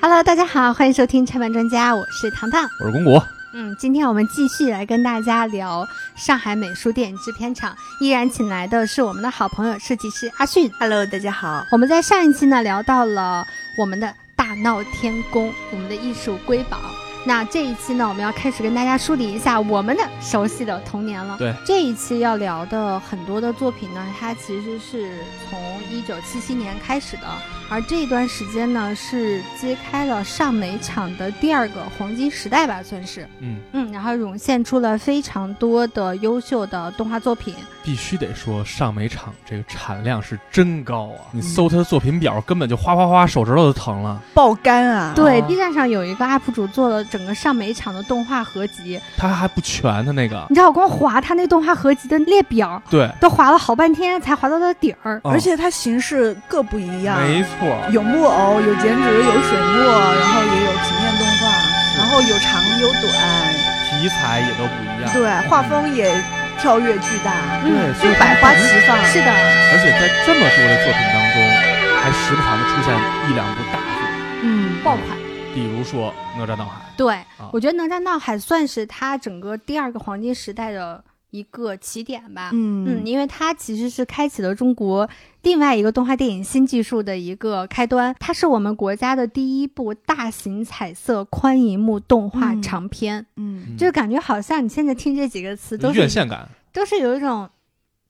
Hello，大家好，欢迎收听拆漫专家，我是糖糖。我是公谷，嗯，今天我们继续来跟大家聊上海美术电影制片厂，依然请来的是我们的好朋友设计师阿迅。Hello，大家好。我们在上一期呢聊到了我们的大闹天宫，我们的艺术瑰宝。那这一期呢，我们要开始跟大家梳理一下我们的熟悉的童年了。对，这一期要聊的很多的作品呢，它其实是从一九七七年开始的，而这一段时间呢，是揭开了上美厂的第二个黄金时代吧，算是。嗯，嗯，然后涌现出了非常多的优秀的动画作品。必须得说上美厂这个产量是真高啊！你搜他的作品表，根本就哗哗哗，手指头都疼了。爆肝啊！对哦，B 站上有一个 UP 主做了整个上美厂的动画合集，他还不全，他那个你知道我光划他那动画合集的列表，对，都划了好半天才划到它底儿。哦而且它形式各不一样，没错，有木偶，有剪纸，有水墨，然后也有平面动画，然后有长有短，题材也都不一样。对，画风也跳跃巨大，嗯对，所以就百花齐放。是的，而且在这么多的作品当中，还时不常的出现一两部大作，嗯，爆款。比如说《哪吒闹海对，啊我觉得哪吒闹海算是他整个第二个黄金时代的一个起点吧。嗯，嗯因为它其实是开启了中国另外一个动画电影新技术的一个开端。它是我们国家的第一部大型彩色宽银幕动画嗯长片，嗯，就感觉好像你现在听这几个词都》，是院线感，都是有一种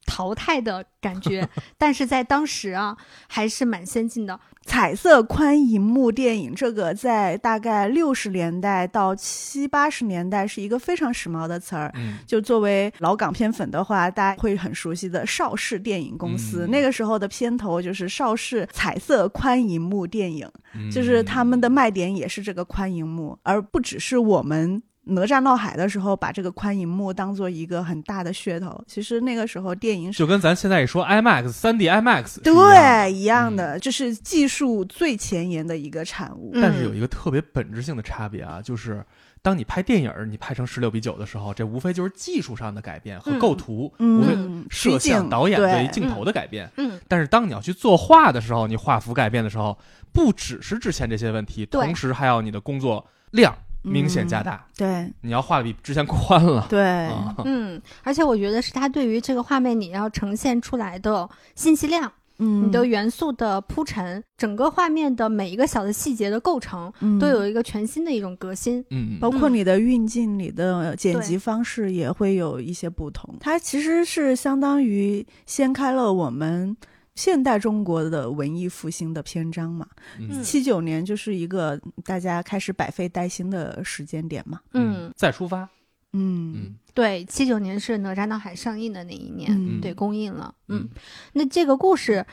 淘汰的感觉，但是在当时啊，还是蛮先进的。彩色宽银幕电影这个在大概六十年代到七八十年代是一个非常时髦的词儿。嗯，就作为老港片粉的话，大家会很熟悉的邵氏电影公司，嗯那个时候的片头就是邵氏彩色宽银幕电影，嗯就是他们的卖点也是这个宽银幕，而不只是我们。哪吒闹海的时候，把这个宽银幕当做一个很大的噱头。其实那个时候电影是就跟咱现在一说 IMAX 三 D IMAX 是一样的对一样的，这是技术最前沿的一个产物。嗯但是有一个特别本质性的差别啊，就是当你拍电影儿，你拍成十六比九的时候，这无非就是技术上的改变和嗯构图，无非嗯，摄取像、导演对对镜头的改变。嗯，但是当你要去作画的时候，你画幅改变的时候，不只是之前这些问题，同时还要你的工作量明显加大，对。你要画的比之前宽了。对，啊，嗯，而且我觉得是它对于这个画面你要呈现出来的信息量，嗯，你的元素的铺陈，整个画面的每一个小的细节的构成，嗯。都有一个全新的一种革新。嗯，包括你的运镜、你的剪辑方式也会有一些不同。它其实是相当于掀开了我们现代中国的文艺复兴的篇章嘛。嗯。七九年就是一个大家开始百废待兴的时间点嘛。嗯，再出发，嗯。嗯。对，七九年是哪吒闹海上映的那一年，嗯。对，公映了。嗯，嗯，那这个故事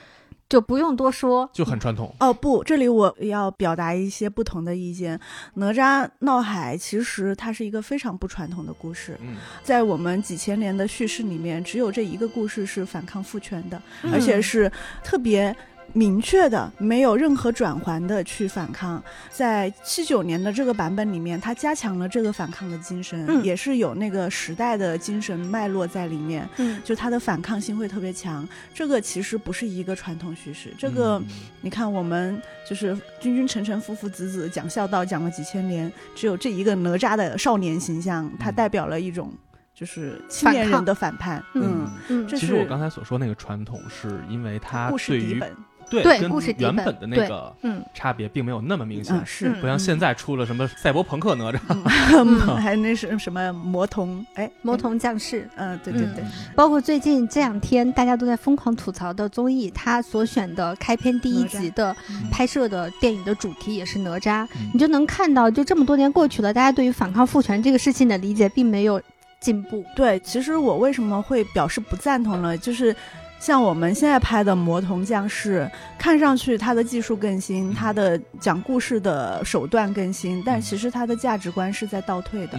就不用多说，就很传统。哦不，这里我要表达一些不同的意见。哪吒闹海其实它是一个非常不传统的故事，嗯在我们几千年的叙事里面，只有这一个故事是反抗父权的，嗯而且是特别。明确的，没有任何转环的去反抗，在七九年的这个版本里面，他加强了这个反抗的精神，嗯也是有那个时代的精神脉络在里面，嗯就他的反抗性会特别强。这个其实不是一个传统叙事，这个嗯你看，我们就是君君臣臣、父父子子讲孝道讲了几千年，只有这一个哪吒的少年形象，它嗯代表了一种就是青年人的反叛。嗯嗯，嗯，这其实我刚才所说那个传统，是因为它故事对于底本。对故事底本原本的那个嗯。差别并没有那么明显嗯，，是，嗯不像现在出了什么赛博朋克哪吒，嗯。还有那是什么魔童？哎，魔童降世。嗯，对对对，包括最近这两天大家都在疯狂吐槽的综艺，他所选的开篇第一集的嗯。拍摄的电影的主题也是哪吒，嗯。你就能看到，就这么多年过去了，大家对于反抗父权这个事情的理解并没有进步。对，其实我为什么会表示不赞同呢？就是像我们现在拍的《魔童降世》，看上去它的技术更新，它的讲故事的手段更新，但其实它的价值观是在倒退的。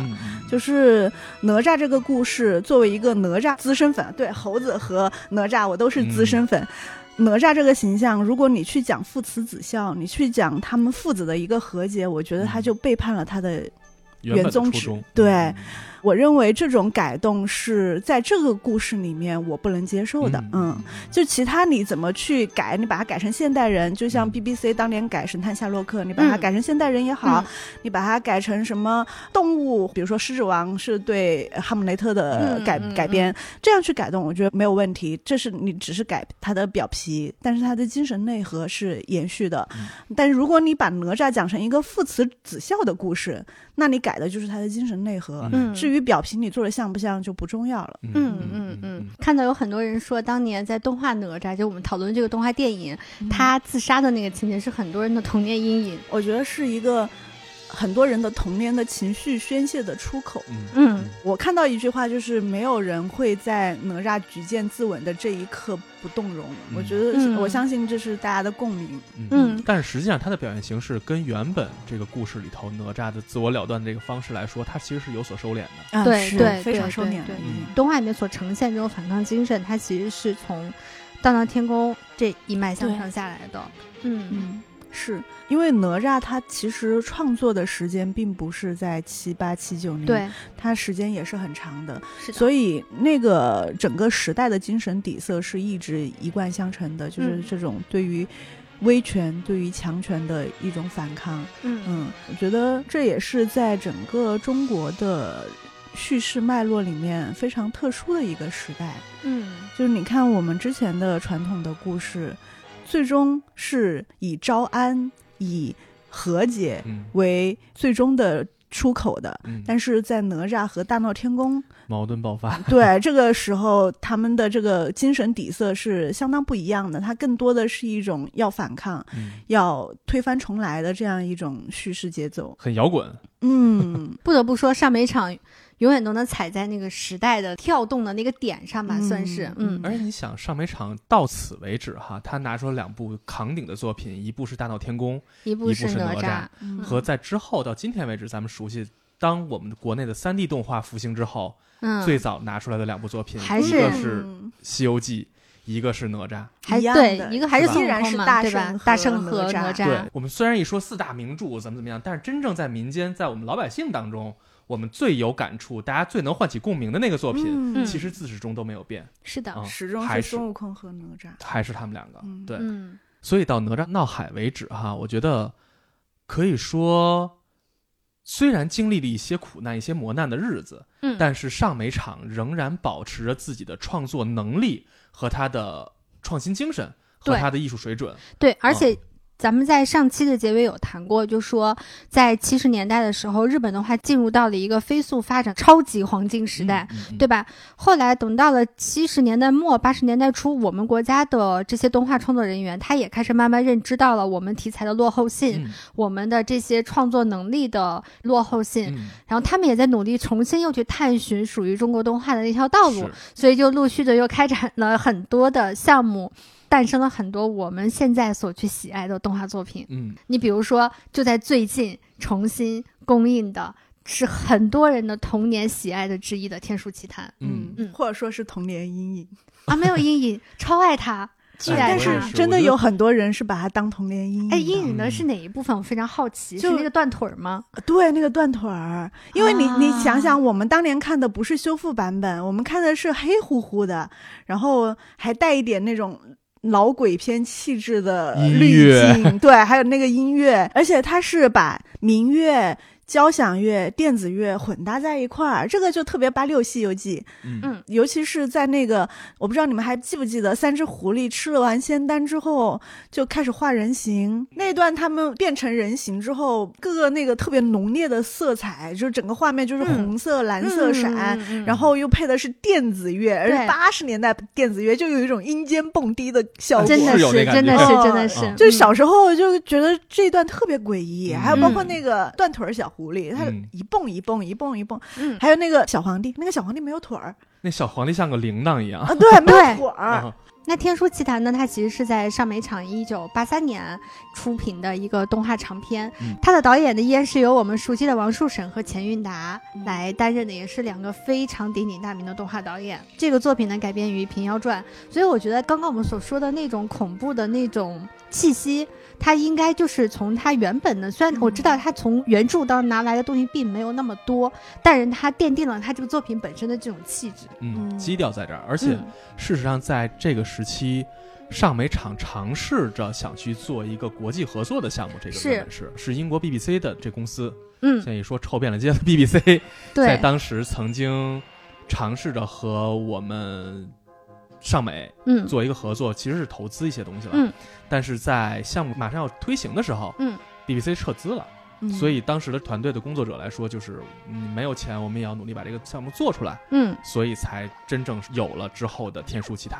就是哪吒这个故事，作为一个哪吒资深粉，对猴子和哪吒我都是资深粉。哪吒这个形象，如果你去讲父慈子孝，你去讲他们父子的一个和解，我觉得他就背叛了他的原宗旨。对嗯我认为这种改动是在这个故事里面我不能接受的。嗯，就其他你怎么去改，你把它改成现代人，就像嗯 BBC 当年改《神探夏洛克》，你把它嗯改成现代人也好，嗯你把它改成什么动物，比如说《狮子王》是对哈姆雷特的改、改编，这样去改动，我觉得没有问题。这是你只是改它的表皮，但是它的精神内核是延续的。嗯但是如果你把哪吒讲成一个父慈子孝的故事，那你改的就是它的精神内核。嗯至于表皮你做的像不像就不重要了。嗯嗯嗯，看到有很多人说，当年在动画哪吒，就我们讨论这个动画电影，他自杀的那个情节是很多人的童年阴影。我觉得是一个很多人的童年的情绪宣泄的出口。嗯嗯我看到一句话，就是没有人会在哪吒举剑自刎的这一刻不动容。嗯我觉得，嗯我相信这是大家的共鸣。嗯嗯但是实际上，他的表现形式跟原本这个故事里头哪吒的自我了断的这个方式来说，他其实是有所收敛的。啊对对非常对对对收敛了已经。动画里面所呈现这种反抗精神，它其实是从大闹天宫这一脉相承下来的。嗯嗯，是因为哪吒他其实创作的时间并不是在七八七九年，，对，他时间也是很长的，是的。所以那个整个时代的精神底色是一直一贯相承的，就是嗯这种对于威权、对于强权的一种反抗。嗯嗯，我觉得这也是在整个中国的叙事脉络里面非常特殊的一个时代。嗯就是你看我们之前的传统的故事，最终是以招安、以和解嗯为最终的出口的。嗯，但是在哪吒和大闹天宫，矛盾爆发。对这个时候他们的这个精神底色是相当不一样的。它更多的是一种要反抗、嗯，要推翻重来的这样一种叙事节奏。很摇滚。嗯，不得不说，上美场永远都能踩在那个时代的跳动的那个点上吧，嗯算是嗯而且你想，上美场到此为止哈，他拿出了两部扛鼎的作品，一部是《大闹天宫一部是哪哪吒嗯》，和在之后到今天为止，咱们熟悉。当我们国内的三 D 动画复兴之后，嗯，最早拿出来的两部作品，还一个是西游记》，一个是哪吒。还一样的对一个还是依然是空嘛，对吧？大圣大圣和哪吒对我们虽然一说四大名著怎么怎么样，但是真正在民间，在我们老百姓当中，我们最有感触，大家最能唤起共鸣的那个作品，嗯。其实自始终都没有变，是的，啊始终还是是孙悟空和哪吒。还是他们两个。嗯。对，嗯。所以到哪吒闹海为止哈，我觉得可以说，虽然经历了一些苦难、一些磨难的日子，嗯，但是上美场仍然保持着自己的创作能力和他的创新精神和他的艺术水准。对，而啊且咱们在上期的结尾有谈过，就说在七十年代的时候，日本动画进入到了一个飞速发展、超级黄金时代。嗯，嗯对吧？后来等到了七十年代末、八十年代初，我们国家的这些动画创作人员，他也开始慢慢认知到了我们题材的落后性，嗯我们的这些创作能力的落后性，嗯然后他们也在努力重新又去探寻属于中国动画的那条道路，所以就陆续的又开展了很多的项目。诞生了很多我们现在所去喜爱的动画作品。嗯你比如说，就在最近重新公映的，是很多人的童年喜爱的之一的《天书奇谭嗯嗯或者说是童年阴影。》啊，没有阴影，超爱它，巨爱但是。真的有很多人是把它当童年阴影的。哎，阴影的是哪一部分？我非常好奇，就是那个断腿儿吗？对，那个断腿儿，因为你、你啊想想，我们当年看的不是修复版本，我们看的是黑乎乎的，然后还带一点那种老鬼片气质的滤镜，对，还有那个音乐，而且他是把民乐。交响乐、电子乐混搭在一块儿，这个就特别八六《西游记》，嗯。嗯。尤其是在那个，我不知道你们还记不记得，三只狐狸吃了完仙丹之后就开始画人形。那段，他们变成人形之后，各个那个特别浓烈的色彩，就是整个画面就是红色、蓝色闪。然后又配的是电子乐，而且八十年代电子乐就有一种阴间蹦迪的效果，真的是真的是，哦。真的是。嗯，就是小时候就觉得这一段特别诡异，嗯还有包括那个断腿儿小狐狸，它嗯一蹦一蹦一蹦一蹦，嗯，还有那个小皇帝，那个小皇帝没有腿儿那小皇帝像个铃铛一样。啊，对，没有腿儿。啊那《天书奇谭》呢？它其实是在上美厂一九八三年出品的一个动画长片。嗯它的导演呢，依然是由我们熟悉的王树审和钱运达来担任的，也是两个非常鼎鼎大名的动画导演。这个作品呢，改编于《平妖传》，所以我觉得刚刚我们所说的那种恐怖的那种气息，它应该就是从它原本的，虽然我知道它从原著当中拿来的东西并没有那么多，但是它奠定了它这个作品本身的这种气质。嗯，嗯基调在这儿，而且嗯事实上在这个时期。上美厂尝试着想去做一个国际合作的项目，这个是是是英国 BBC 的这公司，嗯现，在一说臭遍了街的 BBC，在，当时曾经尝试着和我们上美嗯做一个合作，其实是投资一些东西了。嗯，但是在项目马上要推行的时候，嗯，BBC 撤资了，嗯所以当时的团队的工作者来说，就是嗯没有钱，我们也要努力把这个项目做出来，嗯。所以才真正有了之后的《天书奇谭》。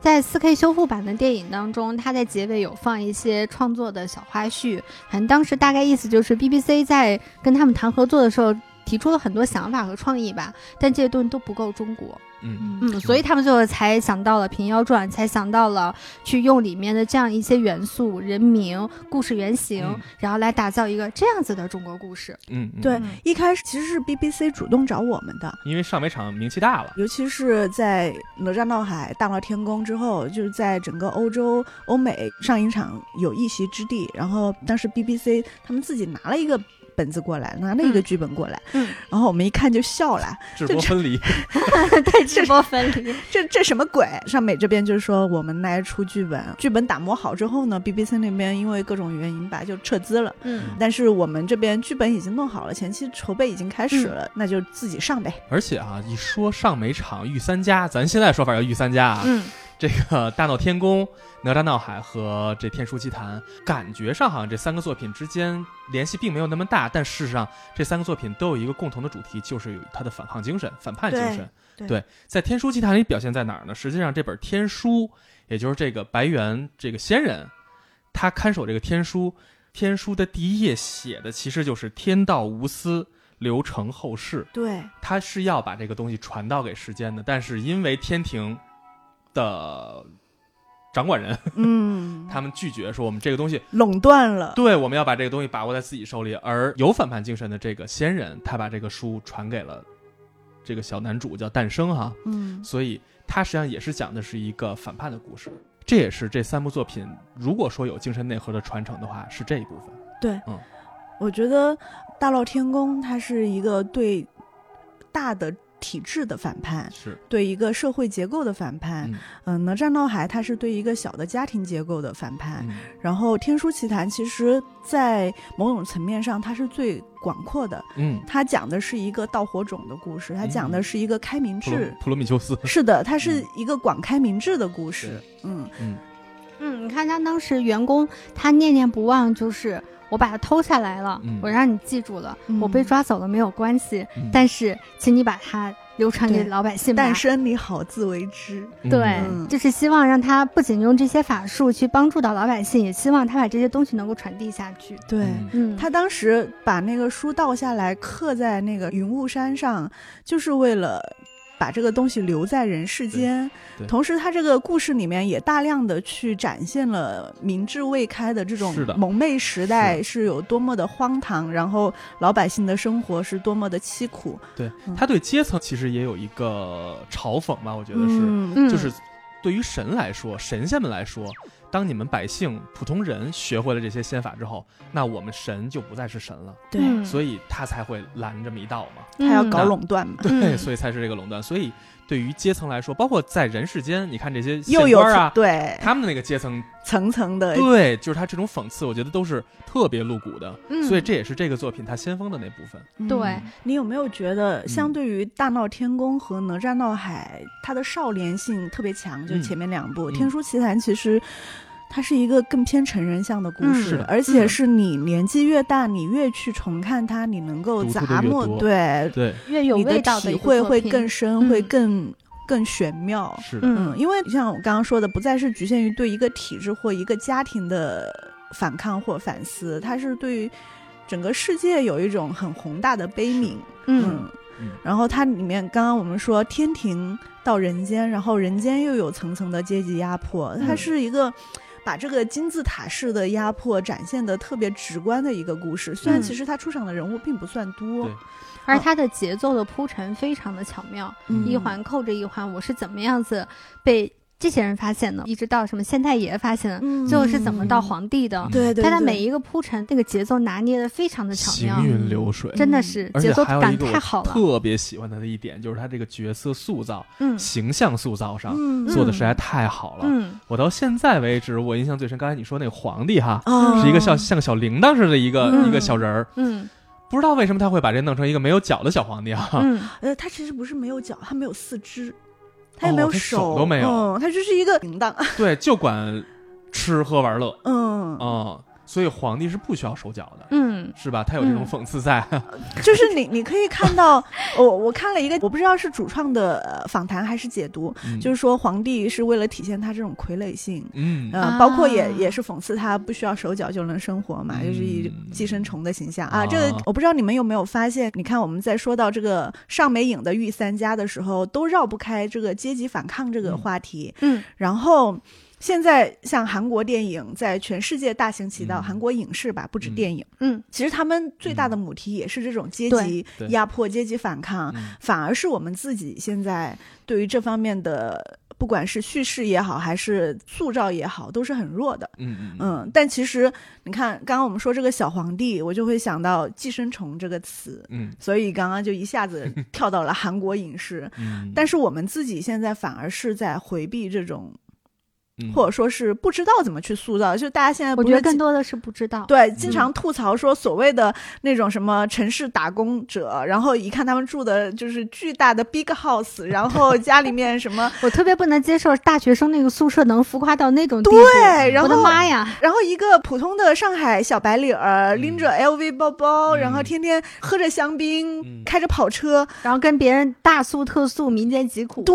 在 4K 修复版的电影当中，它在结尾有放一些创作的小花絮，反正当时大概意思就是 BBC 在跟他们谈合作的时候。提出了很多想法和创意吧，但这些东西都不够中国，嗯，嗯。嗯，所以他们最后才想到了《平妖传》，才想到了去用里面的这样一些元素、人名、故事原型，嗯。然后来打造一个这样子的中国故事。嗯，嗯。对。嗯，一开始其实是 BBC 主动找我们的，因为上美场名气大了，尤其是在哪吒闹海、大闹天宫之后，就是在整个欧洲、欧美上影厂有一席之地。然后当时 BBC 他们自己拿了一个本子过来，拿了一个嗯剧本过来，嗯，然后我们一看就笑了，直播分离，对，直播分离，这这什么鬼？尚美这边就是说我们来出剧本，剧本打磨好之后呢，BBC 那边因为各种原因吧就撤资了。嗯但是我们这边剧本已经弄好了，前期筹备已经开始了，那就自己上呗。而且啊，一说上美场御三家，咱现在说法叫御三家啊，嗯这个大闹天宫、哪吒闹海和这天书奇谭，感觉上好像这三个作品之间联系并没有那么大，但事实上这三个作品都有一个共同的主题，就是有它的反抗精神、反叛精神。对对在天书奇谭里表现在哪儿呢？实际上这本天书，也就是这个白猿这个仙人，他看守这个天书，天书的第一页写的其实就是天道无私。流程后世，对，他是要把这个东西传到给世间的，但是因为天庭的掌管人，嗯，他们拒绝说我们这个东西，垄断了。对，我们要把这个东西把握在自己手里。而有反叛精神的这个仙人，他把这个书传给了这个小男主，叫诞生哈，嗯所以他实际上也是讲的是一个反叛的故事。这也是这三部作品，如果说有精神内核的传承的话，是这一部分。对，嗯我觉得《大闹天宫》它是一个对大的体制的反叛，是，对一个社会结构的反叛。嗯嗯，哪吒闹海它是对一个小的家庭结构的反叛。嗯然后《天书奇谭》其实，在某种层面上，它是最广阔的。嗯，它讲的是一个盗火种的故事，它讲的是一个开明普罗。普罗米修斯，是的，它是一个广开明智的故事。嗯嗯嗯，你看他当时员工，他念念不忘，就是我把它偷下来了，嗯我让你记住了，嗯我被抓走了没有关系，嗯但是请你把它流传给老百姓吧。但生你好自为之。对，嗯就是希望让他不仅用这些法术去帮助到老百姓，也希望他把这些东西能够传递下去。对。他当时把那个书倒下来，刻在那个云雾山上，就是为了把这个东西留在人世间。同时，他这个故事里面也大量的去展现了明智未开的这种蒙昧时代是有多么的荒唐，然后老百姓的生活是多么的凄苦。对嗯他对阶层其实也有一个嘲讽吧，我觉得是，就是对于神来说，神仙们来说，当你们百姓、普通人学会了这些仙法之后，那我们神就不再是神了，对，嗯所以他才会拦这么一道嘛。他要搞嗯垄断嘛。对，嗯所以才是这个垄断。所以对于阶层来说，包括在人世间，你看这些又有县官啊，对他们的那个阶层，层层的对，就是他这种讽刺，我觉得都是特别露骨的。嗯所以这也是这个作品它先锋的那部分。嗯对你有没有觉得，嗯相对于《大闹天宫》和《哪吒闹海》，它的少年性特别强？就嗯前面两部，嗯天书奇谭》其实它是一个更偏成人向的故嗯事，而且嗯是你年纪越大，你越去重看它，你能够读出的咂摸，对对，越有味道体会会更深，嗯会更更玄妙。是，嗯，因为像我刚刚说的，不再是局限于对一个体制或一个家庭的反抗或反思，它是对于整个世界有一种很宏大的悲悯。嗯。嗯。然后它里面刚刚我们说天庭到人间，然后人间又有层层的阶级压迫，它嗯。是一个。把这个金字塔式的压迫展现的特别直观的一个故事，虽然嗯。其实他出场的人物并不算多对，而它的节奏的铺陈非常的巧妙，嗯。一环扣着一环，我是怎么样子被这些人发现的，一直到什么县太爷发现的，嗯。最后是怎么到皇帝的，对对，对他的每一个铺陈，那个节奏拿捏的非常的巧妙。行，云流水。真的是而且节奏感还有一个我太好了。特别喜欢他的一点，就是他这个角色塑造、嗯。形象塑造上嗯做的实在太好了。嗯。我到现在为止，我印象最深，刚才你说那个皇帝哈，啊。是一个像像个小铃铛似的一个、嗯。一个小人儿，嗯。不知道为什么他会把这弄成一个没有脚的小皇帝啊？嗯。呃，他其实不是没有脚，他没有四肢，他也没有哦手都没有。嗯，他就是一个铃铛，对，就管吃喝玩乐。嗯，啊、所以皇帝是不需要手脚的，嗯是吧？他有这种嗯讽刺在。就是你你可以看到，我我看了一个，我不知道是主创的呃访谈还是解读，嗯就是说皇帝是为了体现他这种傀儡性。嗯呃，啊包括也也是讽刺他不需要手脚就能生活嘛，就是以嗯寄生虫的形象啊。啊这个我不知道你们有没有发现，你看我们在说到这个上美影的御三家的时候，都绕不开这个阶级反抗这个嗯话题。嗯然后现在像韩国电影在全世界大行其道，嗯。韩国影视吧，不止电影，嗯。其实他们最大的母题也是这种阶级压迫、阶级反抗，嗯。反而是我们自己现在对于这方面的。不管是叙事也好，还是塑造也好，都是很弱的。嗯嗯。嗯，但其实你看，刚刚我们说这个小皇帝，我就会想到“寄生虫”这个词，嗯。所以刚刚就一下子跳到了韩国影视。嗯，但是我们自己现在反而是在回避这种嗯或者说是不知道怎么去塑造，就大家现在我觉得更多的是不知道。对经常吐槽说所谓的那种什么城市打工者，然后一看他们住的就是巨大的 big house，然后家里面什么。我特别不能接受大学生那个宿舍能浮夸到那种地步。对然后我的妈呀！然后一个普通的上海小白领儿，拎着 LV 包包，嗯然后天天喝着香槟，嗯开着跑车，然后跟别人大诉特诉，民间疾苦。对，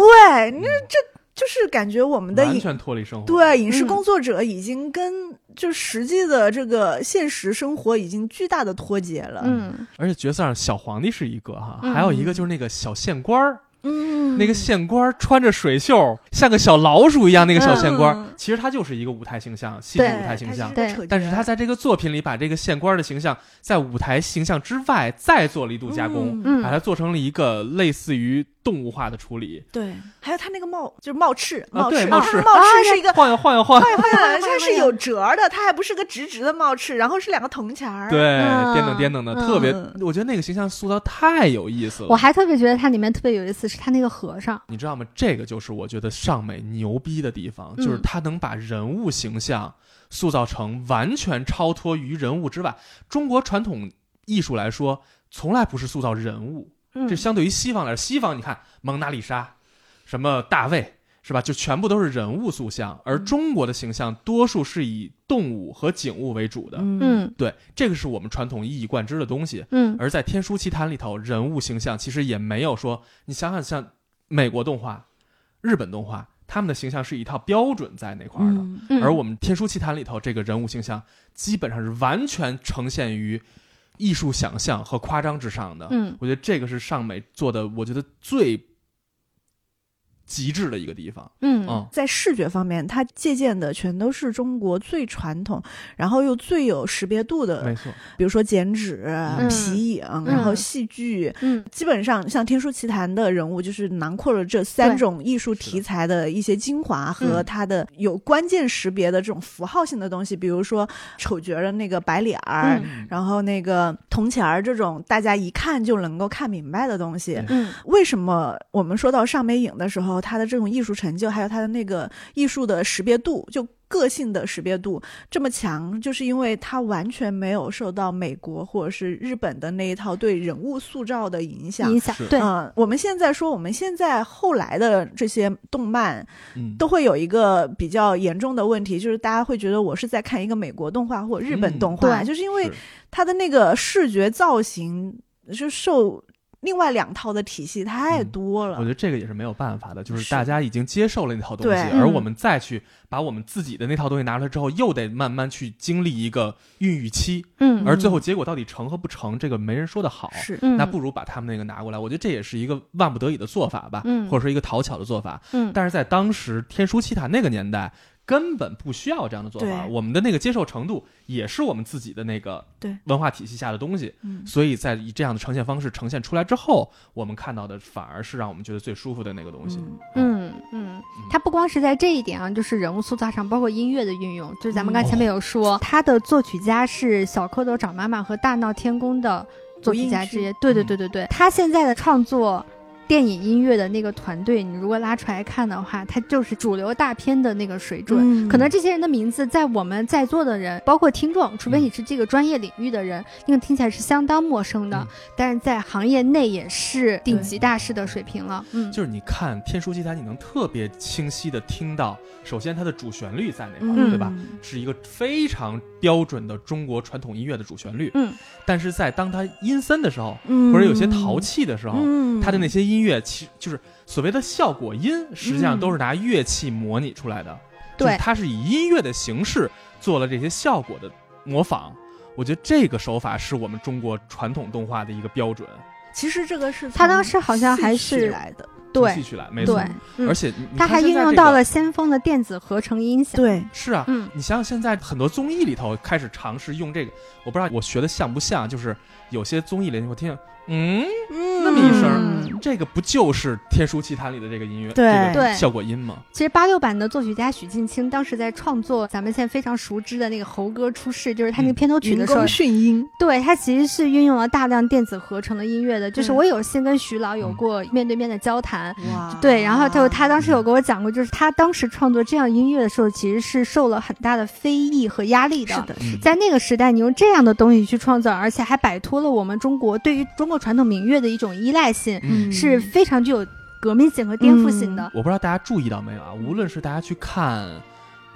那这就是感觉我们的影完全脱离生活。对影视嗯。工作者已经跟就实际的这个现实生活已经巨大的脱节了。嗯。而且角色上小皇帝是一个哈，嗯。还有一个就是那个小县官儿，嗯，那个县官儿穿着水袖，像个小老鼠一样，那个小县官其实他就是一个舞台形象，戏剧舞台形象。但是他在这个作品里把这个县官儿的形象在舞台形象之外再做了一度加工，嗯。把它做成了一个类似于动物化的处理。对，还有他那个帽就是帽翅，啊帽翅，帽翅是一个。晃悠晃悠晃悠，晃悠 它是有折儿的，它还不是个直直的帽翅，然后是两个铜钱儿。对，嗯颠等颠等的，嗯特别，我觉得那个形象塑造太有意思了。我还特别觉得它里面特别有意思，是它那个和尚。你知道吗？这个就是我觉得尚美牛逼的地方，嗯就是他能把人物形象塑造成完全超脱于人物之外。中国传统艺术来说，从来不是塑造人物，嗯这相对于西方来说，西方你看蒙娜丽莎，什么大卫。是吧？就全部都是人物塑像，而嗯中国的形象多数是以动物和景物为主的。嗯嗯对，这个是我们传统一以贯之的东西。嗯而在《天书奇谭》里头，人物形象其实也没有说，你想想，像美国动画、日本动画，他们的形象是一套标准在那块儿的。嗯嗯，而我们《天书奇谭》里头，这个人物形象基本上是完全呈现于艺术想象和夸张之上的。嗯我觉得这个是尚美做的，我觉得最极致的一个地方。嗯嗯，在视觉方面，它借鉴的全都是中国最传统，然后又最有识别度的，没错，比如说剪纸、嗯皮影，然后戏剧。嗯基本上，像《天书奇谭》的人物，就是囊括了这三种艺术题材的一些精华和嗯它的有关键识别的这种符号性的东西，比如说丑角的那个白脸儿，嗯然后那个铜钱儿这种大家一看就能够看明白的东西。嗯为什么我们说到上美影的时候，它的这种艺术成就，还有他的那个艺术的识别度，就个性的识别度这么强，就是因为他完全没有受到美国或者是日本的那一套对人物塑造的影响。影响对嗯，我们现在说，我们现在后来的这些动漫嗯，都会有一个比较严重的问题，就是大家会觉得我是在看一个美国动画或日本嗯动画，对就是因为是它的那个视觉造型就受另外两套的体系太嗯多了。我觉得这个也是没有办法的，就是是。大家已经接受了那套东西，而嗯。我们再去把我们自己的那套东西拿出来之后，又得慢慢去经历一个孕育期，嗯。而最后结果到底成和不成，这个没人说的好。是，嗯，那不如把他们那个拿过来，我觉得这也是一个万不得已的做法吧，嗯。或者说一个讨巧的做法。嗯，但是在当时天书奇谭那个年代，根本不需要这样的做法，我们的那个接受程度也是我们自己的那个对。文化体系下的东西，嗯。所以在以这样的呈现方式呈现出来之后，我们看到的反而是让我们觉得最舒服的那个东西。嗯。嗯。嗯，它不光是在这一点啊，就是人物塑造上，包括音乐的运用，就是咱们刚才前面有说，他的作曲家是小蝌蚪找妈妈和大闹天宫的作曲家之一。对对对对对，他现在的创作。电影音乐的那个团队，你如果拉出来看的话，它就是主流大片的那个水准。嗯可能这些人的名字，在我们在座的人，包括听众，除非你是这个专业领域的人，那个听起来是相当陌生的。嗯但是在行业内也是顶级大师的水平了。嗯，就是你看《天书奇谭》，你能特别清晰的听到，首先它的主旋律在那块对吧？是一个非常标准的中国传统音乐的主旋律。嗯，但是在当它阴森的时候，嗯或者有些淘气的时候，嗯它的那些音乐其实就是所谓的效果音，实际上都是拿乐器模拟出来的。就是对它是以音乐的形式做了这些效果的模仿。我觉得这个手法是我们中国传统动画的一个标准，其实这个是他当时好像还是来的，对从戏曲来，没错。，嗯而且他还运用到了先锋的电子合成音响。，对，是啊，嗯你想想现在很多综艺里头开始尝试用这个，我不知道我学的像不像，就是有些综艺里你会听，嗯，那么一声嗯。这个不就是《天书奇谭》里的这个音乐，对。这个对。效果音吗？其实八六版的作曲家许镜清当时在创作咱们现在非常熟知的那个《猴哥出世》，就是他那个嗯。片头曲的时候对他其实是运用了大量电子合成的音乐的。就是我有幸跟徐老有嗯过面对面的交谈，哇。对，然后就他当时有跟我讲过，就是他当时创作这样音乐的时候，其实是受了很大的非议和压力的。是的，嗯在那个时代，你用这样的东西去创作，而且还摆脱了我们中国对于中国传统民乐的一种依赖性，嗯是非常具有革命性和颠覆性的。我不知道大家注意到没有啊？无论是大家去看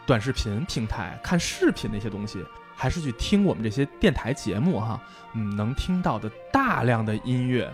短视频平台、看视频那些东西，还是去听我们这些电台节目哈，嗯，能听到的大量的音乐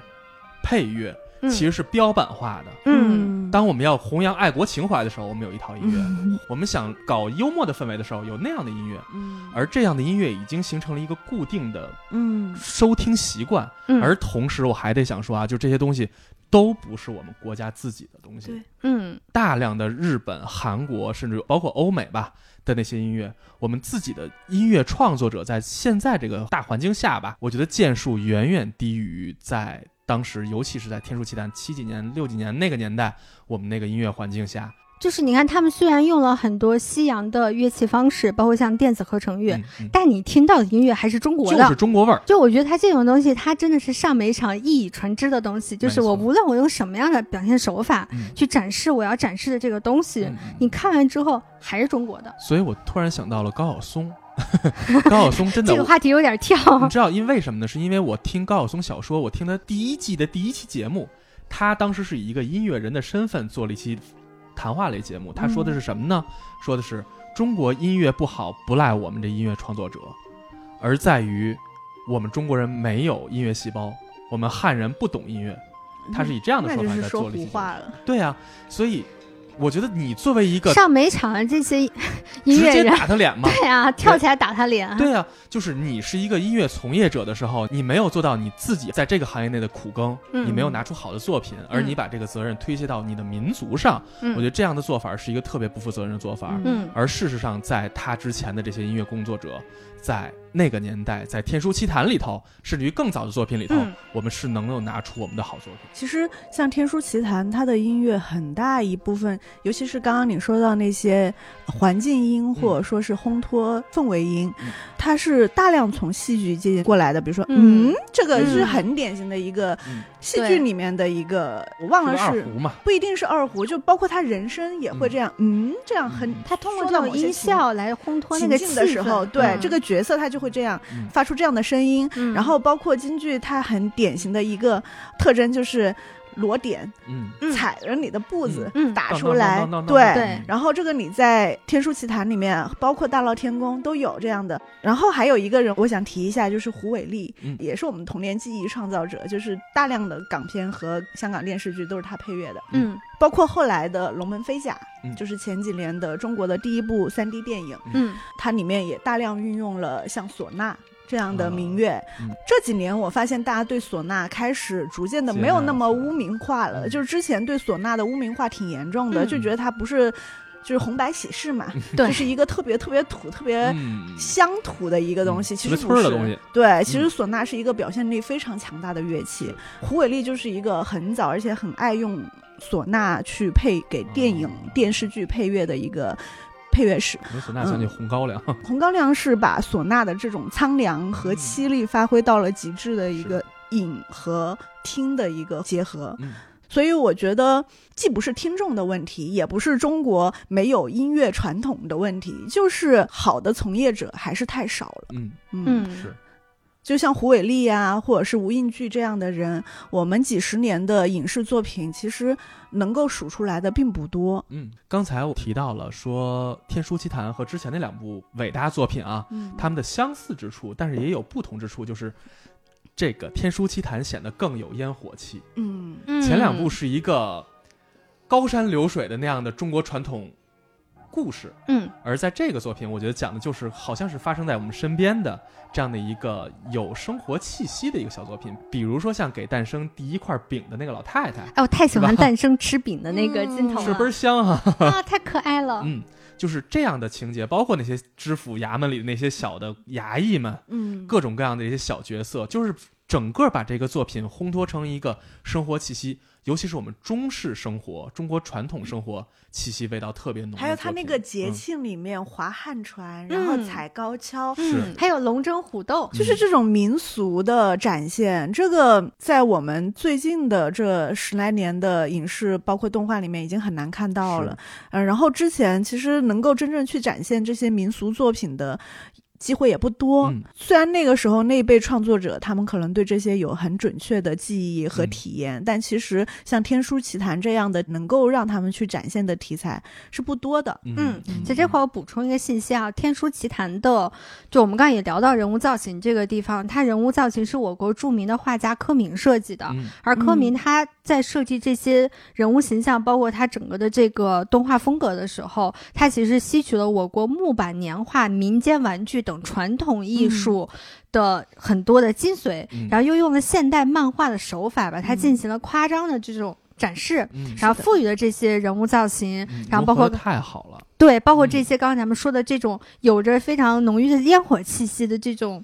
配乐，嗯其实是标版化的。嗯，当我们要弘扬爱国情怀的时候，我们有一套音乐；嗯。我们想搞幽默的氛围的时候，有那样的音乐。嗯。而这样的音乐已经形成了一个固定的嗯。收听习惯，嗯。而同时我还得想说啊，就这些东西都不是我们国家自己的东西。对。嗯。大量的日本、韩国，甚至包括欧美吧的那些音乐，我们自己的音乐创作者在现在这个大环境下吧，我觉得建树远远低于在当时，尤其是在《天书奇谭》七几年、六几年那个年代，我们那个音乐环境下，就是你看，他们虽然用了很多西洋的乐器方式，包括像电子合成乐，嗯嗯但你听到的音乐还是中国的。就是中国味儿。就我觉得它这种东西，它真的是上每场一以传之的东西。就是我无论我用什么样的表现手法嗯去展示我要展示的这个东西，你看完之后还是中国的。所以我突然想到了高晓松，高晓松真的这个话题有点跳。你知道因为什么呢？是因为我听高晓松小说，我听他第一季的第一期节目，他当时是以一个音乐人的身份做了一期谈话类节目。他说的是什么呢？说的是中国音乐不好不赖我们这音乐创作者，而在于我们中国人没有音乐细胞，我们汉人不懂音乐。他是以这样的说法在做了一期节目。胡话了。对呀、所以我觉得你作为一个上每场的这些音直接乐人，打他脸嘛，对啊，跳起来打他脸。对啊、就是你是一个音乐从业者的时候，你没有做到你自己在这个行业内的苦耕，嗯你没有拿出好的作品，而你把这个责任推卸到你的民族上，嗯我觉得这样的做法是一个特别不负责任的做法。嗯而事实上，在他之前的这些音乐工作者，在那个年代，在《天书奇谭》里头，甚至于更早的作品里头，嗯。我们是能够拿出我们的好作品。其实像《天书奇谭》，它的音乐很大一部分，尤其是刚刚你说到那些环境音或者说是烘托氛围音，嗯。它是大量从戏剧界过来的。比如说，嗯。嗯，这个是嗯。很典型的一个嗯戏剧里面的一个，我忘了是二胡嘛，不一定是二胡，就包括他人声也会这样，嗯，这样很嗯。他通过说这种音效来烘托那个情境的时候，对、嗯这个角色他就会这样嗯。发出这样的声音。嗯。然后包括京剧，它很典型的一个特征就是裸点嗯。嗯踩着你的步子嗯。打出来对。对然后这个你在《天书奇谭》里面，包括《大闹天宫》都有这样的。然后还有一个人，我想提一下，就是胡伟立，嗯。也是我们童年记忆创造者，就是大量的港片和香港电视剧都是他配乐的，嗯。包括后来的《龙门飞甲》嗯。就是前几年的中国的第一部 3D 电影，嗯。它里面也大量运用了像唢呐。这样的民乐，嗯。这几年我发现大家对唢呐开始逐渐的没有那么污名化了。嗯。就是之前对唢呐的污名化挺严重的，嗯。就觉得它不是就是红白喜事嘛，对 就是一个特别特别土、特别嗯，乡土的一个东西。嗯其实不是特别村的东西，对，其实唢呐是一个表现力非常强大的乐器。胡伟立就是一个很早而且很爱用唢呐去配给电影、哦。电视剧配乐的一个配乐师。没唢呐想起红高粱，红高粱是把唢呐的这种苍凉和凄厉发挥到了极致的一个影和听的一个结合。嗯所以我觉得，既不是听众的问题，也不是中国没有音乐传统的问题，就是好的从业者还是太少了。嗯嗯，嗯是就像胡伟立啊，或者是吴映剧这样的人，我们几十年的影视作品，其实能够数出来的并不多。嗯，刚才我提到了说《天书奇谭》和之前那两部伟大作品啊，嗯它们的相似之处，但是也有不同之处，就是这个《天书奇谭》显得更有烟火气。嗯嗯，前两部是一个高山流水的那样的中国传统故事，嗯。而在这个作品，我觉得讲的就是好像是发生在我们身边的这样的一个有生活气息的一个小作品。比如说像给诞生第一块饼的那个老太太，哎，我太喜欢诞生吃饼的那个镜头嗯 是倍儿香哈、啊，太可爱了。嗯，就是这样的情节，包括那些知府衙门里的那些小的衙役们，嗯，各种各样的一些小角色，就是整个把这个作品烘托成一个生活气息，尤其是我们中式生活、中国传统生活气息味道特别浓。还有他那个节嗯庆里面划旱船，然后嗯踩高跷，嗯，还有龙争虎斗，就是这种民俗的展现。这个在我们最近的这十来年的影视，包括动画里面，已经很难看到了。嗯、然后之前其实能够真正去展现这些民俗作品的。机会也不多，嗯。虽然那个时候那一辈创作者他们可能对这些有很准确的记忆和嗯。体验，但其实像《天书奇谭》这样的能够让他们去展现的题材是不多的。嗯嗯。在这块我补充一个信息啊，《天书奇谭》的，就我们刚刚也聊到人物造型这个地方，它人物造型是我国著名的画家柯明设计的，嗯。而柯明嗯。他在设计这些人物形象，包括他整个的这个动画风格的时候，他其实吸取了我国木板年画、民间玩具等传统艺术的很多的精髓，嗯。然后又用了现代漫画的手法，把它嗯。进行了夸张的这种展示。嗯然后赋予了这些人物造型，嗯然后包括太好了，对，包括嗯。这些刚刚咱们说的这种有着非常浓郁的烟火气息的这种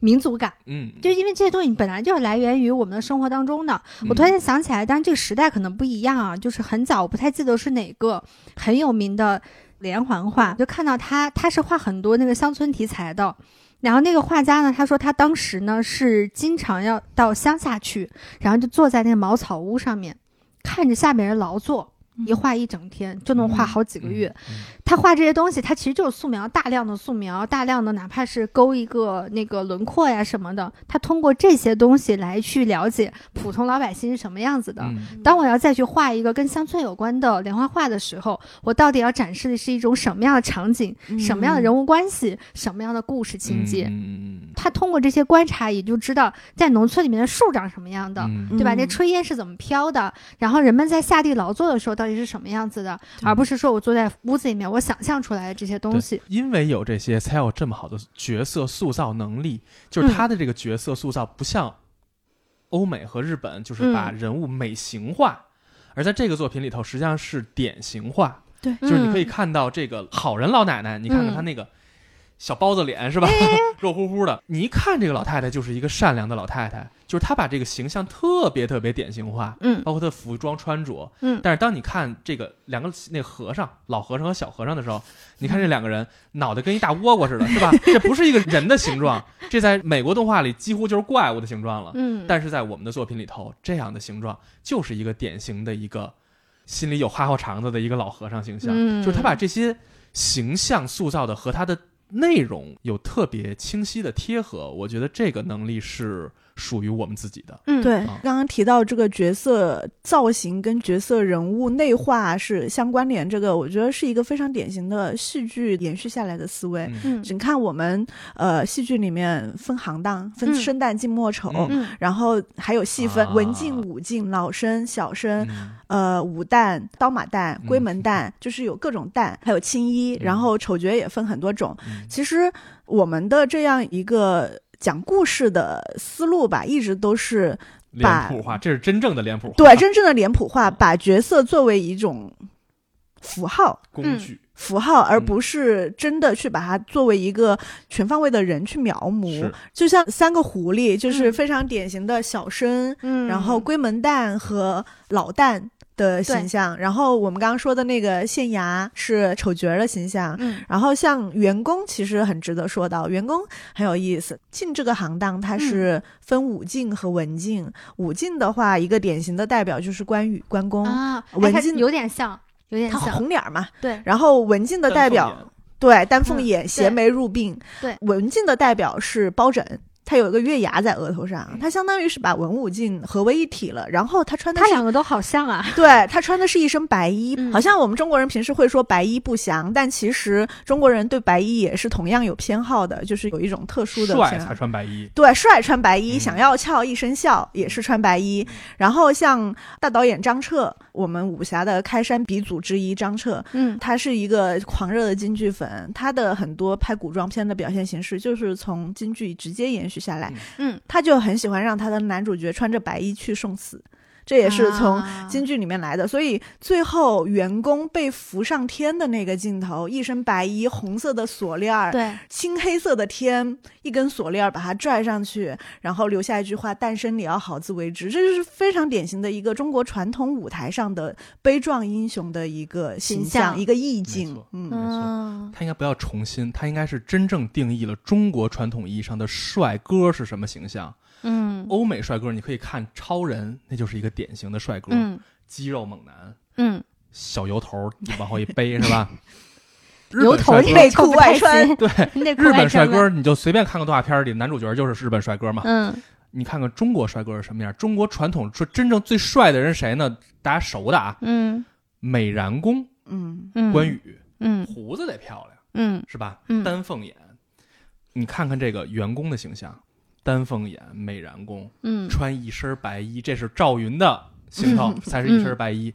民族感，嗯，就因为这些东西本来就是来源于我们的生活当中的。我突然间想起来，当然这个时代可能不一样啊，就是很早，我不太记得是哪个很有名的连环画，就看到他，他是画很多那个乡村题材的。然后那个画家呢，他说他当时呢是经常要到乡下去，然后就坐在那个茅草屋上面，看着下面人劳作，一画一整天，就能画好几个月。嗯他画这些东西，他其实就是素描，大量的素描，大量的哪怕是勾一个那个轮廓呀什么的，他通过这些东西来去了解普通老百姓是什么样子的。嗯当我要再去画一个跟乡村有关的连环画的时候，我到底要展示的是一种什么样的场景、什么样的人物关系、什么样的故事情节？嗯嗯嗯他通过这些观察，也就知道在农村里面的树长什么样的。嗯对吧？嗯那炊烟是怎么飘的？然后人们在下地劳作的时候到底是什么样子的？而不是说我坐在屋子里面，我想象出来的这些东西。因为有这些，才有这么好的角色塑造能力。就是他的这个角色塑造不像欧美和日本，就是把人物美型化，而在这个作品里头，实际上是典型化。对就是你可以嗯看到这个好人老奶奶，你看看她那个小包子脸是吧，肉乎乎的。你一看这个老太太就是一个善良的老太太，就是他把这个形象特别特别典型化。嗯包括他的服装穿着，嗯但是当你看这个两个那个和尚，老和尚和小和尚的时候，你看这两个人脑袋跟一大倭瓜似的，是吧？这不是一个人的形状，这在美国动画里几乎就是怪物的形状了。嗯，但是在我们的作品里头，这样的形状就是一个典型的一个心里有花花肠子的一个老和尚形象，嗯就是他把这些形象塑造的和他的内容有特别清晰的贴合，我觉得这个能力是属于我们自己的。嗯，对啊，刚刚提到这个角色造型跟角色人物内化是相关联，这个我觉得是一个非常典型的戏剧延续下来的思维。嗯。嗯。只看我们呃戏剧里面分行当，分嗯生旦净末丑，然后还有细分、啊。文静、武静、老生、小生，嗯。呃武旦、刀马旦、嗯。龟门旦，就是有各种旦，还有青衣，嗯。然后丑角也分很多种。嗯。其实我们的这样一个讲故事的思路吧，一直都是把脸谱化，这是真正的脸谱化，对真正的脸谱化，把角色作为一种符号。工具。符号，而嗯不是真的去把它作为一个全方位的人去描摹是。就像三个狐狸，就是嗯非常典型的小生，嗯，然后龟门旦和老旦的形象，然后我们刚刚说的那个县衙是丑角儿的形象。嗯然后像员工其实很值得说到，员工很有意思。进这个行当，它是分武进和文进。武进的话，一个典型的代表就是关羽、关公，啊，哎文进有点像，有点他像，红脸儿嘛。对，然后文静的代表丹凤眼对，丹凤嗯眼、斜眉入鬓。对文静的代表是包拯，他有一个月牙在额头上，他相当于是把文武进合为一体了。然后他穿的是他两个都好像啊，对他穿的是一身白衣，嗯好像我们中国人平时会说白衣不祥，但其实中国人对白衣也是同样有偏好的，就是有一种特殊的帅才。穿白衣，对，帅穿白衣，嗯想要俏一身笑也是穿白衣。然后像大导演张彻，我们武侠的开山鼻祖之一张彻，嗯他是一个狂热的京剧粉，他的很多拍古装片的表现形式就是从京剧直接延续下来。嗯，他就很喜欢让他的男主角穿着白衣去送死，这也是从啊京剧里面来的。所以最后员工被扶上天的那个镜头，一身白衣，红色的锁链儿，对，青黑色的天，一根锁链儿把它拽上去，然后留下一句话：“诞生你要好自为之。”这就是非常典型的一个中国传统舞台上的悲壮英雄的一个形形象一个意境。嗯，没错嗯他应该不要重新，他应该是真正定义了中国传统意义上的帅哥是什么形象。嗯。欧美帅哥你可以看超人，那就是一个典型的帅哥，嗯。肌肉猛男，嗯，小油头往后一背是吧？油头内裤外穿。对，日本帅哥你就随便看个动画片里，男主角就是日本帅哥嘛。嗯。你看看中国帅哥是什么样？中国传统说真正最帅的人谁呢？大家熟的啊，嗯。美髯公嗯。嗯，关，羽，嗯。胡子得漂亮嗯。是吧？嗯。丹凤眼，你看看这个员工的形象，丹凤眼、美髯公，嗯。穿一身白衣，这是赵云的行头，才是一身白衣，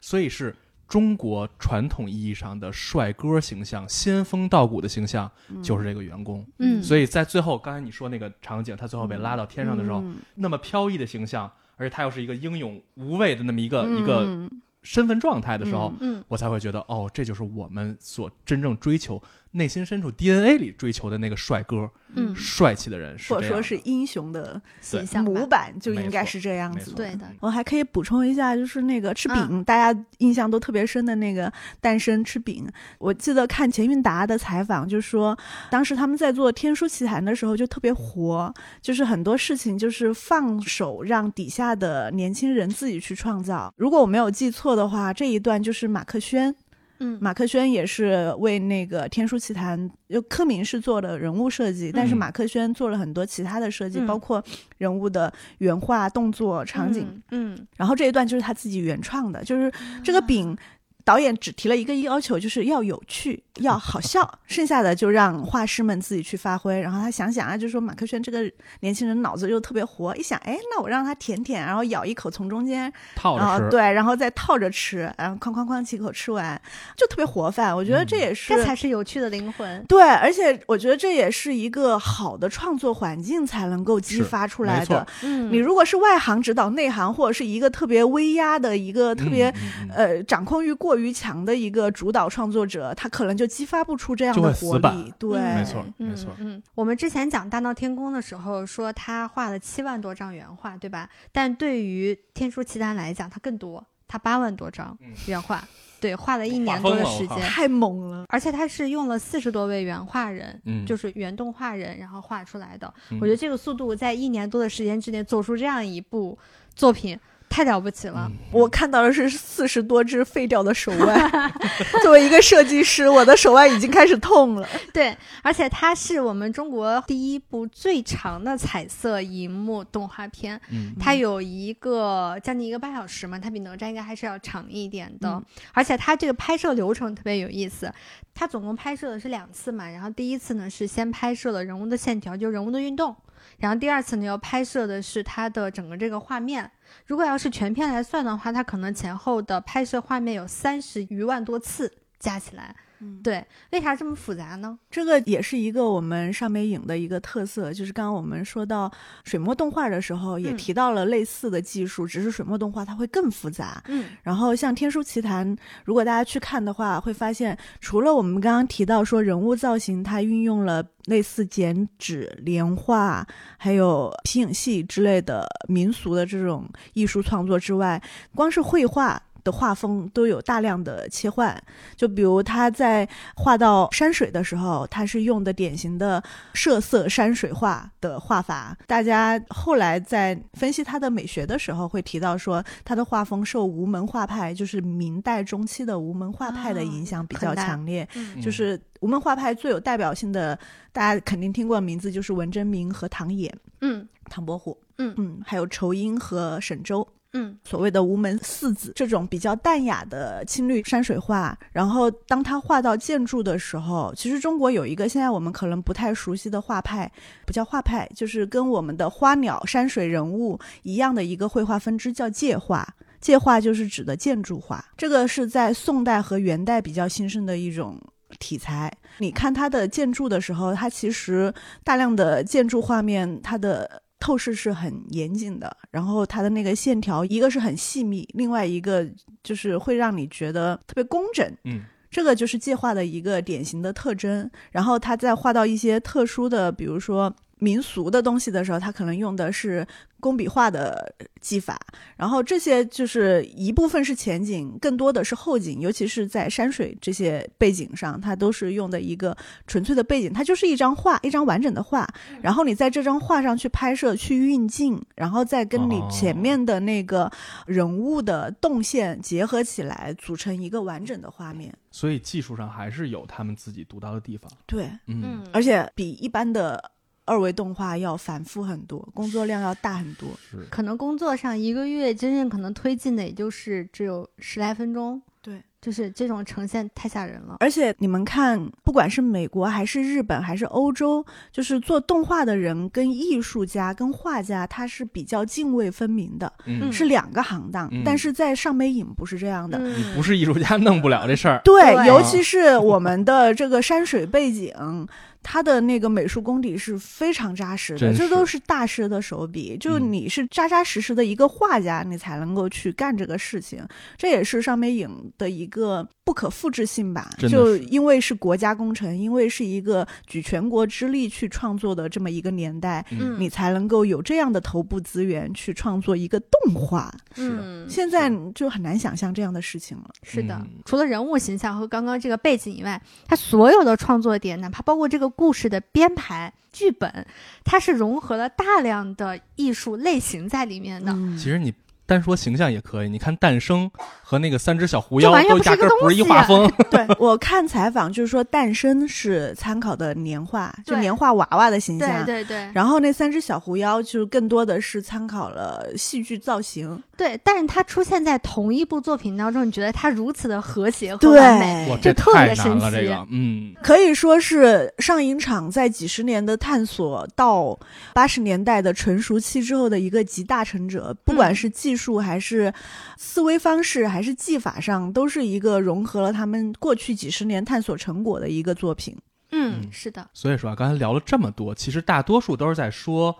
所以是中国传统意义上的帅哥形象、仙风道骨的形象，就是这个员工。嗯，所以在最后，刚才你说那个场景，他最后被拉到天上的时候，嗯。那么飘逸的形象，而且他又是一个英勇无畏的那么一个、一个嗯身份状态的时候，嗯。我才会觉得，哦，这就是我们所真正追求、内心深处 DNA 里追求的那个帅哥、嗯帅气的人，是或者说是英雄的形象模板就应该是这样子。对的，我还可以补充一下，就是那个吃饼，嗯大家印象都特别深的那个诞生吃饼。我记得看钱运达的采访，就说当时他们在做《天书奇谈》的时候就特别活，就是很多事情就是放手让底下的年轻人自己去创造。如果我没有记错的话，这一段就是马克轩。嗯马克轩也是为那个《天书奇谭》，就柯明是做的人物设计，但是嗯马克轩做了很多其他的设计，嗯包括人物的原画、动作、场景。，嗯，然后这一段就是他自己原创的，就是这个饼。导演只提了一个要求，就是要有趣，要好笑，剩下的就让画师们自己去发挥。然后他想想啊，就说马克轩这个年轻人脑子又特别活，一想，哎，那我让他舔舔，然后咬一口从中间，套着吃。对，然后再套着吃，然后哐哐哐几口吃完，就特别活泛。我觉得这也是、这才是有趣的灵魂。对，而且我觉得这也是一个好的创作环境才能够激发出来的。嗯你如果是外行指导内行，或者是一个特别威压的一个特别、呃掌控欲过于强的一个主导创作者，他可能就激发不出这样的活力。对，没错嗯没错嗯，我们之前讲《大闹天宫》的时候说他画了七万多张原画，对吧？但对于《天书奇谭》来讲，他更多，他八万多张嗯原画，对，画了一年多的时间，太猛了。而且他是用了四十多位原画人。嗯，就是原动画人，然后画出来的。嗯我觉得这个速度在一年多的时间之内做出这样一部作品，太了不起了。嗯我看到的是四十多只废掉的手腕。作为一个设计师，我的手腕已经开始痛了。对，而且它是我们中国第一部最长的彩色荧幕动画片，嗯它有一个将近一个半小时嘛，它比哪吒应该还是要长一点的。嗯而且它这个拍摄流程特别有意思，它总共拍摄的是两次嘛，然后第一次呢是先拍摄了人物的线条，就人物的运动。然后第二次呢，要拍摄的是它的整个这个画面。如果要是全片来算的话，它可能前后的拍摄画面有三十余万多次加起来。嗯对，为啥这么复杂呢？这个也是一个我们上美影的一个特色，就是刚刚我们说到水墨动画的时候，也嗯提到了类似的技术，只是水墨动画它会更复杂。嗯然后像《天书奇谭》，如果大家去看的话，会发现除了我们刚刚提到说人物造型，它运用了类似剪纸、连画，还有皮影戏之类的民俗的这种艺术创作之外，光是绘画。的画风都有大量的切换，就比如他在画到山水的时候，他是用的典型的设色山水画的画法。大家后来在分析他的美学的时候，会提到说，他的画风受吴门画派，就是明代中期的吴门画派的影响比较强烈。嗯就是吴门画派最有代表性的，大家肯定听过名字就是文征明和唐寅、嗯唐伯虎，嗯嗯，还有仇英和沈周。嗯所谓的无门四子这种比较淡雅的青绿山水画，然后当他画到建筑的时候，其实中国有一个现在我们可能不太熟悉的画派，不叫画派，就是跟我们的花鸟山水人物一样的一个绘画分支，叫界画。界画就是指的建筑画，这个是在宋代和元代比较兴盛的一种题材。你看它的建筑的时候，它其实大量的建筑画面，它的透视是很严谨的，然后它的那个线条，一个是很细密，另外一个就是会让你觉得特别工整。嗯这个就是界画的一个典型的特征。然后他再画到一些特殊的，比如说民俗的东西的时候，他可能用的是工笔画的技法。然后这些就是一部分是前景，更多的是后景，尤其是在山水这些背景上，它都是用的一个纯粹的背景，它就是一张画，一张完整的画。然后你在这张画上去拍摄、去运镜，然后再跟你哦前面的那个人物的动线结合起来，组成一个完整的画面。所以技术上还是有他们自己独到的地方。对，嗯嗯，而且比一般的二维动画要繁复很多，工作量要大很多。是可能工作上一个月真正可能推进的也就是只有十来分钟，对，就是这种呈现太吓人了。而且你们看，不管是美国还是日本还是欧洲，就是做动画的人跟艺术家跟画家，他是比较泾渭分明的，嗯，是两个行当。嗯但是在上美影不是这样的。嗯你不是艺术家弄不了这事儿。对，对尤其是我们的这个山水背景，它的那个美术功底是非常扎实的，这都是大师的手笔。就嗯你是扎扎实实的一个画家，你才能够去干这个事情。这也是上美影的一个不可复制性吧。就因为是国家工程，因为是一个举全国之力去创作的这么一个年代，嗯你才能够有这样的头部资源去创作一个动画。是嗯，现在就很难想象这样的事情了。是的嗯，除了人物形象和刚刚这个背景以外，它所有的创作点，哪怕包括这个故事的编排、剧本，它是融合了大量的艺术类型在里面的。嗯其实你单说形象也可以，你看诞生和那个三只小狐这妖都完全不是一个压根不是一东西画风。对我看采访就是说，诞生是参考的年画，就年画娃娃的形象。对对然后那三只小狐妖就更多的是参考了戏剧造型，对，但是它出现在同一部作品当中，你觉得它如此的和谐和对完美，哇，这特别神奇这个，嗯，可以说是上影厂在几十年的探索到八十年代的成熟期之后的一个集大成者，不管是技术还是思维方式还是技法上，都是一个融合了他们过去几十年探索成果的一个作品。嗯，嗯是的，所以说啊，刚才聊了这么多，其实大多数都是在说《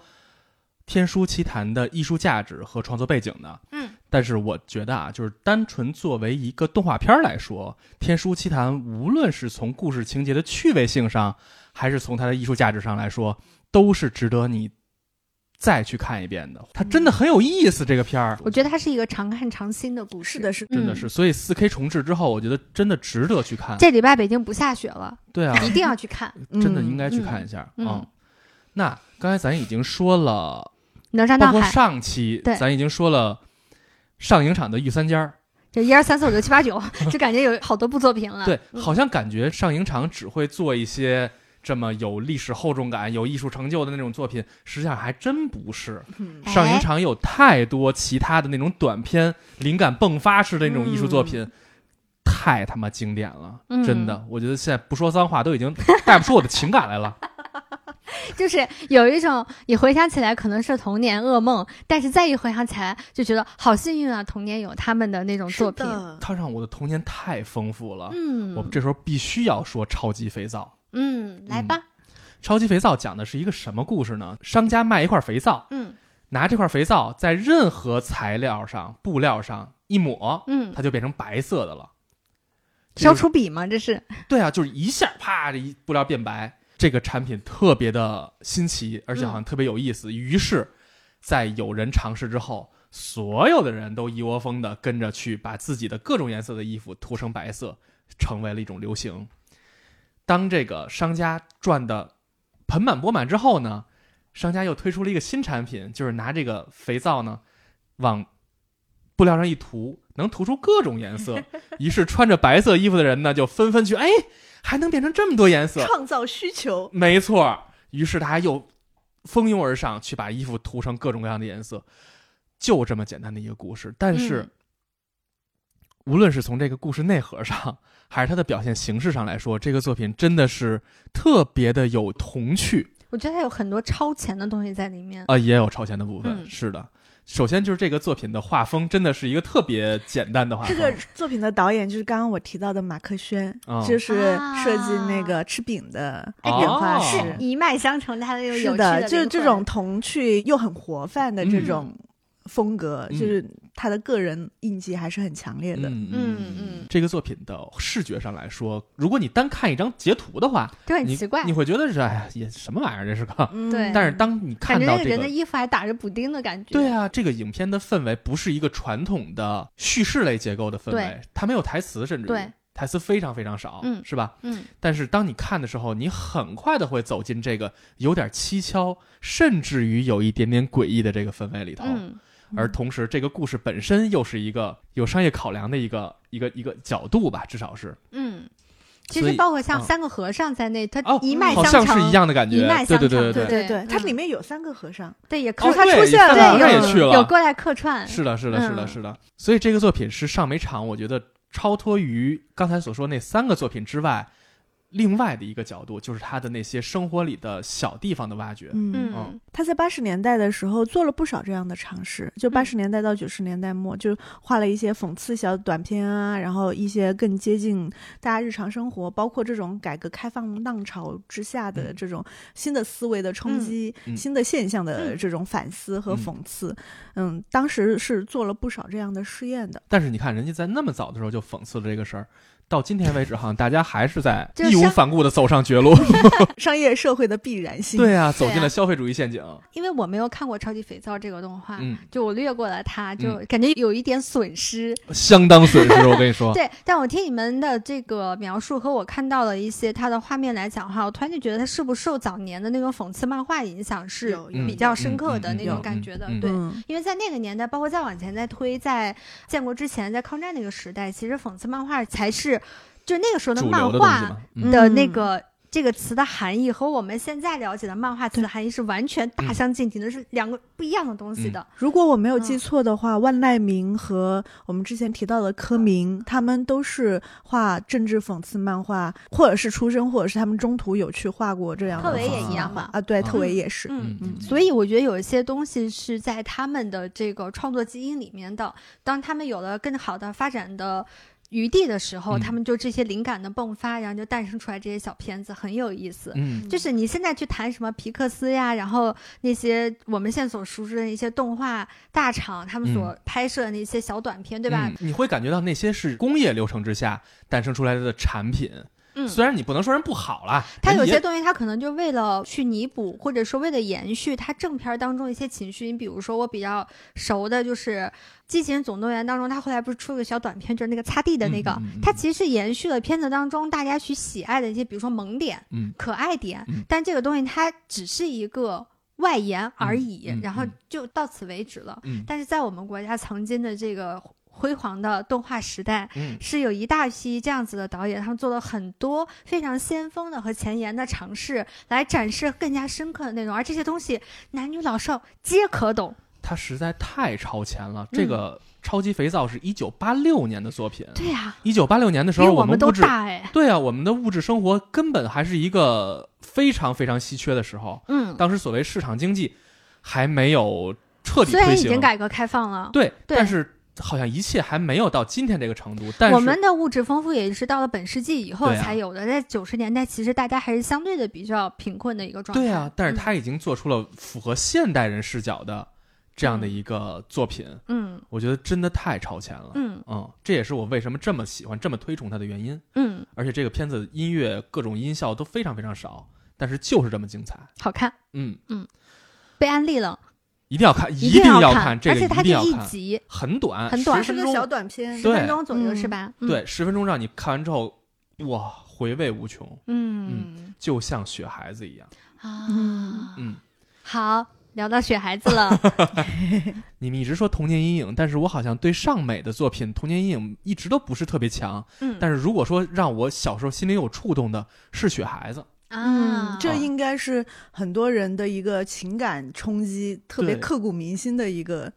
天书奇谭》的艺术价值和创作背景的。嗯，但是我觉得啊，就是单纯作为一个动画片来说，《天书奇谭》无论是从故事情节的趣味性上，还是从它的艺术价值上来说，都是值得你再去看一遍的。它真的很有意思，这个片儿。我觉得它是一个常看常新的故事。是的，是真的是，所以四 K 重置之后，我觉得真的值得去看。这礼拜北京不下雪了，对啊，一定要去看真的应该去看一下。嗯嗯那刚才咱已经说了，哪吒包括闹海。上期对咱已经说了上影厂的御三家儿。这一二三四五六七八九，就感觉有好多部作品了。对，嗯好像感觉上影厂只会做一些这么有历史厚重感、有艺术成就的那种作品，实际上还真不是。上影厂有太多其他的那种短片，灵感迸发式的那种艺术作品，太他妈经典了，嗯真的。我觉得现在不说脏话都已经带不出我的情感来了。就是有一种你回想起来可能是童年噩梦，但是再一回想起来就觉得好幸运啊，童年有他们的那种作品。的，它让我的童年太丰富了。嗯，我这时候必须要说超级肥皂。嗯，来吧，超级肥皂讲的是一个什么故事呢？商家卖一块肥皂，嗯拿这块肥皂在任何材料上、布料上一抹，嗯，它就变成白色的了。消除笔吗？这是对啊，就是一下啪，这一布料变白。这个产品特别的新奇，而且好像特别有意思。于是，在有人尝试之后，所有的人都一窝蜂的跟着去把自己的各种颜色的衣服涂成白色，成为了一种流行。当这个商家赚的盆满钵满之后呢，商家又推出了一个新产品，就是拿这个肥皂呢往布料上一涂，能涂出各种颜色。于是穿着白色衣服的人呢，就纷纷去，哎，还能变成这么多颜色，创造需求，没错。于是大家又蜂拥而上，去把衣服涂成各种各样的颜色，就这么简单的一个故事。但是，嗯无论是从这个故事内核上，还是它的表现形式上来说，这个作品真的是特别的有童趣我觉得它有很多超前的东西在里面。啊、也有超前的部分。嗯是的，首先就是这个作品的画风真的是一个特别简单的画风。这个作品的导演就是刚刚我提到的马克轩，哦就是设计那个吃饼的哎原画哦师。是一脉相承，他的有有趣是的，就是这种童趣又很活泛的这嗯种风格，嗯就是他的个人印记还是很强烈的。嗯嗯嗯这个作品的视觉上来说，如果你单看一张截图的话，就很奇怪你，会觉得是哎呀，也什么玩意儿这是个。嗯对但是当你看到这个人的衣服还打着补丁的感觉。对啊，这个影片的氛围不是一个传统的叙事类结构的氛围，它没有台词，甚至于对台词非常非常少，嗯是吧？嗯，但是当你看的时候，你很快的会走进这个有点蹊跷，甚至于有一点点诡异的这个氛围里头。嗯而同时，这个故事本身又是一个有商业考量的一个一个一个角度吧，至少是。嗯。其实包括像嗯三个和尚在内，它哦一脉相承，像是一样的感觉，一脉相承对对对对对对，它嗯里面有三个和尚，对，也哦客他出现了三个和尚也有去了，有过来客串，是的，是的，是的，嗯是的。所以这个作品是上美场，我觉得超脱于刚才所说那三个作品之外，另外的一个角度，就是他的那些生活里的小地方的挖掘。嗯。嗯他在八十年代的时候做了不少这样的尝试，就嗯八十年代到九十年代末，就画了一些讽刺小短片啊，然后一些更接近大家日常生活，包括这种改革开放浪潮之下的嗯这种新的思维的冲击、新的现象的嗯这种反思和嗯讽刺。嗯，当时是做了不少这样的试验的。但是你看，人家在那么早的时候就讽刺了这个事儿，到今天为止，好像大家还是在 义无反顾的走上绝路。商业社会的必然性。对啊，走进了消费主义陷阱。因为我没有看过《超级肥皂》这个动画，嗯，就我略过了它，就感觉有一点损失。相当损失，我跟你说。对，但我听你们的这个描述和我看到了一些它的画面来讲的话，我突然就觉得它是不是受早年的那种讽刺漫画影响是有有比较深刻的嗯那种感觉的。嗯嗯对，嗯，因为在那个年代，包括再往前再推，在建国之前，在抗战那个时代，其实讽刺漫画才是就那个时候的漫画的嗯那个。这个词的含义和我们现在了解的漫画词的含义是完全大相径庭的，是两个不一样的东西的。如果我没有记嗯错的话，万籁鸣和我们之前提到的柯明，他们都是画政治讽刺漫画，或者是出身，或者是他们中途有去画过这样的特维也一样嘛啊，对，嗯特维也是。嗯，嗯所以我觉得有一些东西是在他们的这个创作基因里面的。当他们有了更好的发展的余地的时候，嗯他们就这些灵感的迸发，然后就诞生出来这些小片子，很有意思。嗯就是你现在去谈什么皮克斯呀，然后那些我们现在所熟知的一些动画大厂，他们所拍摄的那些小短片，对吧？嗯你会感觉到那些是工业流程之下诞生出来的产品。嗯，虽然你不能说人不好啦，他有些东西，他可能就为了去弥补，或者说为了延续他正片儿当中一些情绪。你比如说，我比较熟的就是《机器人总动员》当中，他后来不是出了个小短片，就是那个擦地的那个，嗯嗯嗯嗯它其实是延续了片子当中大家去喜爱的一些，比如说萌点、嗯可爱点。嗯但这个东西它只是一个外延而已，嗯嗯然后嗯就到此为止了。嗯但是在我们国家曾经的这个辉煌的动画时代，嗯是有一大批这样子的导演，他们做了很多非常先锋的和前沿的尝试，来展示更加深刻的内容，而这些东西男女老少皆可懂。它实在太超前了。嗯这个超级肥皂是一九八六年的作品，对呀、一九八六年的时候，我们物质大哎。对啊，我们的物质生活根本还是一个非常非常稀缺的时候。嗯，当时所谓市场经济还没有彻底虽然已，经改革开放了，对，对但是好像一切还没有到今天这个程度。但是我们的物质丰富也是到了本世纪以后才有的。在九十年代，其实大家还是相对的比较贫困的一个状态。对啊，但是嗯他已经做出了符合现代人视角的这样的一个作品，嗯我觉得真的太超前了。嗯嗯，这也是我为什么这么喜欢、这么推崇它的原因。嗯，而且这个片子音乐各种音效都非常非常少，但是就是这么精彩。好看，嗯嗯，被安利了，一定要看，一定要看，这个而且它就一定要看。一集很短，很短10分钟是个小短片十，分钟左右嗯是吧？嗯对，十分钟让你看完之后，哇，回味无穷，嗯就像雪孩子一样。啊嗯嗯，好，聊到雪孩子了 你们一直说童年阴影，但是我好像对尚美的作品童年阴影一直都不是特别强。嗯，但是如果说让我小时候心里有触动的是雪孩子，嗯啊，，这应该是很多人的一个情感冲击，特别刻骨铭心的一个。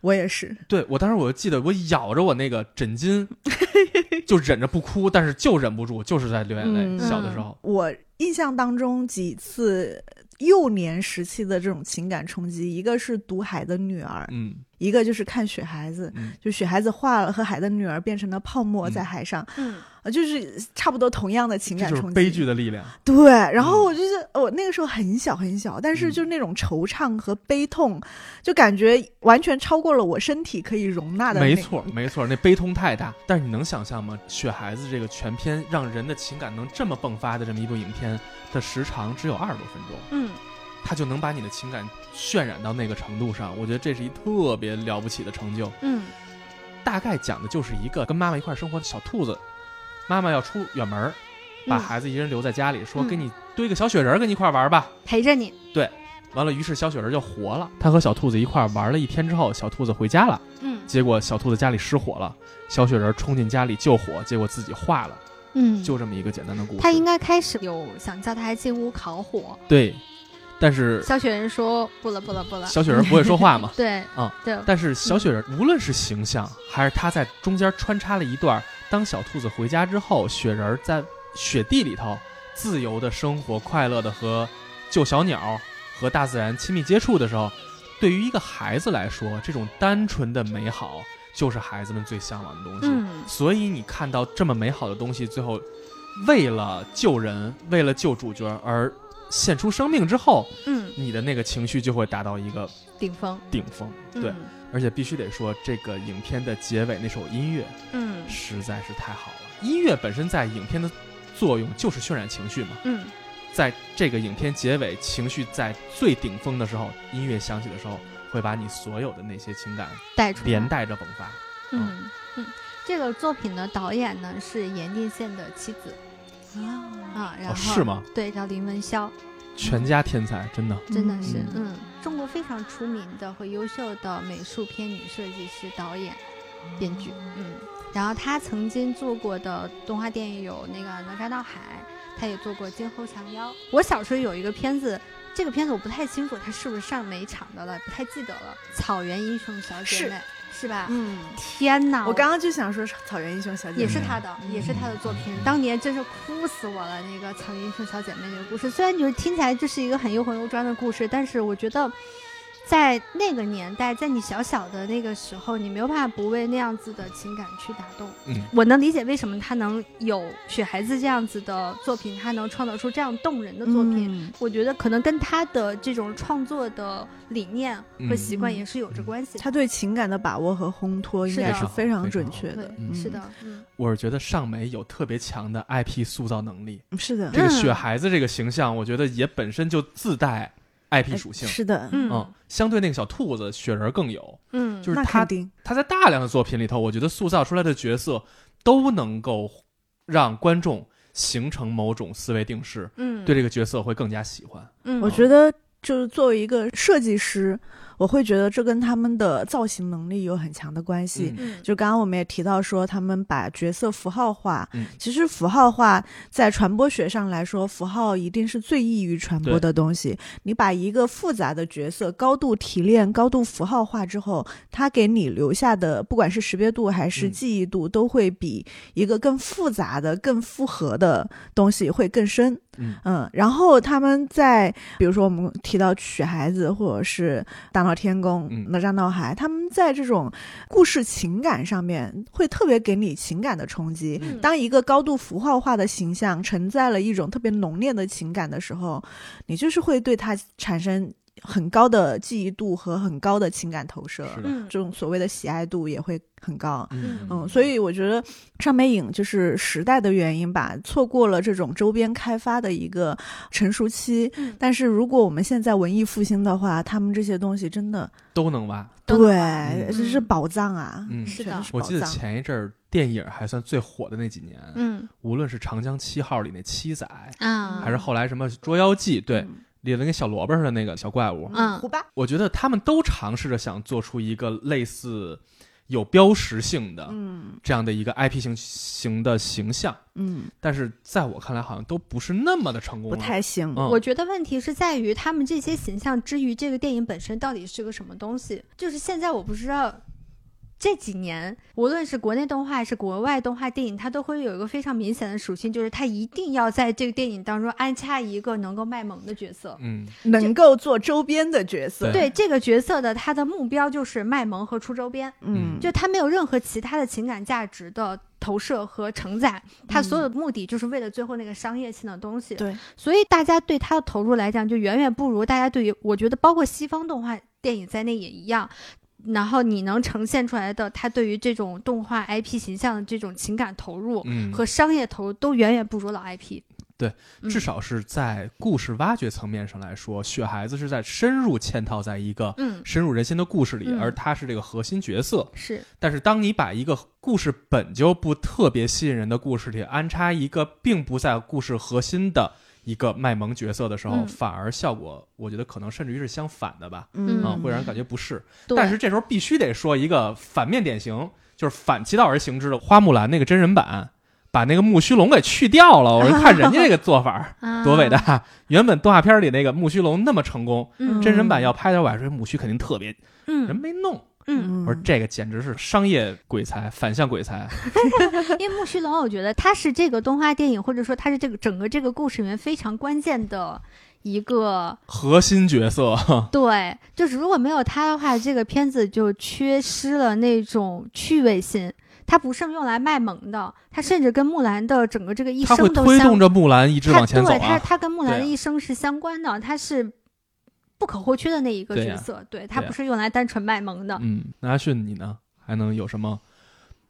我也是，对我当时我就记得我咬着我那个枕巾，就忍着不哭，但是就忍不住，就是在流眼泪。嗯小的时候，我印象当中几次幼年时期的这种情感冲击，一个是读海的女儿，嗯一个就是看雪孩子。嗯，就雪孩子化了和海的女儿变成了泡沫嗯在海上，嗯呃，就是差不多同样的情感冲击。就是悲剧的力量。对，然后嗯我就是我那个时候很小很小，但是嗯就是那种惆怅和悲痛，就感觉完全超过了我身体可以容纳的。没错，，没错，那悲痛太大。但是你能想象吗？雪孩子这个全片让人的情感能这么迸发的这么一部影片的时长只有二十多分钟，嗯它就能把你的情感渲染到那个程度上。我觉得这是一特别了不起的成就。嗯大概讲的就是一个跟妈妈一块儿生活的小兔子，妈妈要出远门儿，把嗯孩子一人留在家里，说嗯给你堆个小雪人儿跟你一块儿玩儿吧。陪着你，对完了，于是小雪人就活了。他和小兔子一块儿玩了一天之后，小兔子回家了。嗯结果小兔子家里失火了，小雪人冲进家里救火，结果自己化了。嗯，就这么一个简单的故事。他应该开始有想叫他进屋烤火，对，但是小雪人说不了不了不了，小雪人不会说话嘛。对，嗯，对，但是小雪人无论是形象，还是他在中间穿插了一段，当小兔子回家之后，雪人在雪地里头自由的生活，快乐的和救小鸟和大自然亲密接触的时候，对于一个孩子来说，这种单纯的美好就是孩子们最向往的东西。嗯所以你看到这么美好的东西，最后为了救人，为了救主角而献出生命之后，嗯，你的那个情绪就会达到一个顶峰，顶峰。对，嗯。而且必须得说，这个影片的结尾那首音乐嗯。实在是太好了。音乐本身在影片的作用就是渲染情绪嘛，嗯。在这个影片结尾情绪在最顶峰的时候，音乐响起的时候，会把你所有的那些情感带出来。连带着迸发。嗯嗯，这个作品的导演呢是盐定县的妻子啊，啊，然后、哦，是？吗？对，叫林文潇，全家天才，真的。真的是嗯嗯中国非常出名的和优秀的美术片女设计师、导演、编剧，嗯，然后她曾经做过的动画电影有那个《哪吒闹海》，她也做过《金猴降妖》。我小时候有一个片子。这个片子我不太清楚它是不是上美场的了，不太记得了。草原英雄小姐妹是吧？嗯，天哪！我刚刚就想说草原英雄小姐妹也是他的，也是他的作品。当年真是哭死我了，那个《草原英雄小姐妹》那个故事，虽然就是听起来这是一个很又红又专的故事，但是我觉得，在那个年代，在你小小的那个时候，你没有办法不为那样子的情感去打动。嗯，我能理解为什么他能有《雪孩子》这样子的作品，他能创造出这样动人的作品。嗯我觉得可能跟他的这种创作的理念和习惯嗯也是有着关系的。他对情感的把握和烘托应该是非常准确的。，嗯是的，嗯我是觉得尚美有特别强的 IP 塑造能力。嗯，是的，这个嗯雪孩子这个形象，我觉得也本身就自带 IP 属性。是的，嗯嗯，相对那个小兔子雪人更有，嗯，就是他他在大量的作品里头，我觉得塑造出来的角色都能够让观众形成某种思维定式，嗯，对这个角色会更加喜欢。嗯，我觉得就是作为一个设计师，我会觉得这跟他们的造型能力有很强的关系。嗯嗯，就刚刚我们也提到说，他们把角色符号化。嗯其实符号化在传播学上来说，符号一定是最易于传播的东西。你把一个复杂的角色高度提炼、高度符号化之后，它给你留下的不管是识别度还是嗯记忆度，都会比一个更复杂的、更复合的东西会更深。嗯然后他们在比如说我们提到取孩子或者是大闹天宫、嗯哪吒闹海，他们在这种故事情感上面会特别给你情感的冲击。嗯当一个高度符号化的形象承载了一种特别浓烈的情感的时候，你就是会对它产生很高的记忆度和很高的情感投射。是的嗯这种所谓的喜爱度也会很高。嗯嗯，所以我觉得上美影就是时代的原因吧，错过了这种周边开发的一个成熟期。嗯但是如果我们现在文艺复兴的话，他们这些东西真的都能挖。对玩，这是宝藏啊！嗯是的我记得。前一阵儿电影还算最火的那几年，嗯无论是《长江七号》里那七仔，啊，还是后来什么《捉妖记》，对，嗯里的那个小萝卜似的那个小怪物，嗯胡巴，我觉得他们都尝试着想做出一个类似有标识性的嗯这样的一个 IP 型型的形象，嗯，但是在我看来，好像都不是那么的成功不。太行。嗯我觉得问题是在于他们这些形象之于这个电影本身到底是个什么东西。就是现在我不知道这几年，无论是国内动画还是国外动画电影，它都会有一个非常明显的属性，就是它一定要在这个电影当中安插一个能够卖萌的角色。嗯，能够做周边的角色，对对这个角色的，他的目标就是卖萌和出周边，嗯，就他没有任何其他的情感价值的投射和承载，他所有的目的就是为了最后那个商业性的东西。对，所以大家对它的投入来讲，就远远不如大家对于我觉得包括西方动画电影在内也一样。然后你能呈现出来的，他对于这种动画 IP 形象的这种情感投入嗯和商业投入，都远远不如老 IP。对嗯，至少是在故事挖掘层面上来说，雪孩子是在深入嵌套在一个嗯深入人心的故事里，嗯而他是这个核心角色。是但是当你把一个故事本就不特别吸引人的故事里安插一个并不在故事核心的一个卖萌角色的时候，嗯反而效果我觉得可能甚至于是相反的吧，嗯啊，会让人感觉不适。但是这时候必须得说一个反面典型，就是反其道而行之的花木兰那个真人版，把那个木须龙给去掉了。我说看人家这个做法 啊多伟大！原本动画片里那个木须龙那么成功，嗯真人版要拍的我还说木须肯定特别，人嗯没弄。嗯，我说这个简直是商业鬼才，反向鬼才。因为木须龙，我觉得他是这个动画电影，或者说他是这个整个这个故事里面非常关键的一个 核心角色，对，就是如果没有他的话，这个片子就缺失了那种趣味性。它不是用来卖萌的，它甚至跟木兰的整个这个一生都相推动着木兰一直往前走对它，啊。它跟木兰的一生是相关的，它是不可或缺的那一个角色。对，它对呀不是用来单纯卖萌的。嗯，那阿迅你呢？还能有什么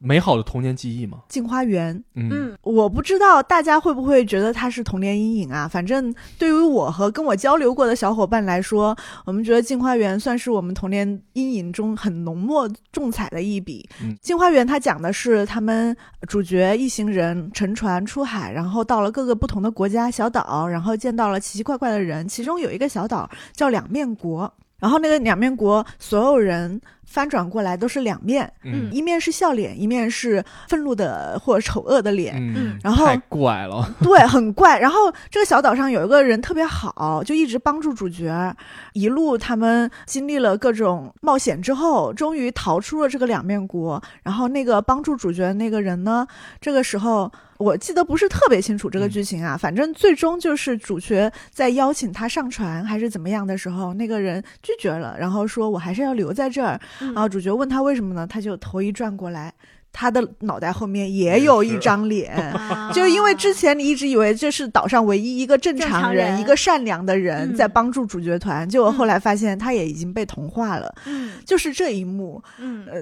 美好的童年记忆吗？镜花缘，嗯嗯我不知道大家会不会觉得它是童年阴影啊？反正对于我和跟我交流过的小伙伴来说，我们觉得《镜花缘》算是我们童年阴影中很浓墨重彩的一笔。嗯镜花缘》它讲的是他们主角一行人乘船出海，然后到了各个不同的国家小岛，然后见到了奇奇怪怪的人，其中有一个小岛叫两面国。然后那个两面国，所有人翻转过来都是两面，嗯一面是笑脸，一面是愤怒的或者丑恶的脸。嗯，然后太怪了。对，很怪。然后这个小岛上有一个人特别好，就一直帮助主角。一路他们经历了各种冒险之后，终于逃出了这个两面国。然后那个帮助主角的那个人呢，这个时候我记得不是特别清楚这个剧情啊，反正最终就是主角在邀请他上船还是怎么样的时候，那个人拒绝了，然后说我还是要留在这儿。嗯。然后主角问他为什么呢，他就头一转过来。他的脑袋后面也有一张脸，啊。就因为之前你一直以为这是岛上唯一一个正正常人、常人。一个善良的人嗯。在帮助主角团，结果后来发现他也已经被同化了。嗯。就是这一幕，嗯，呃，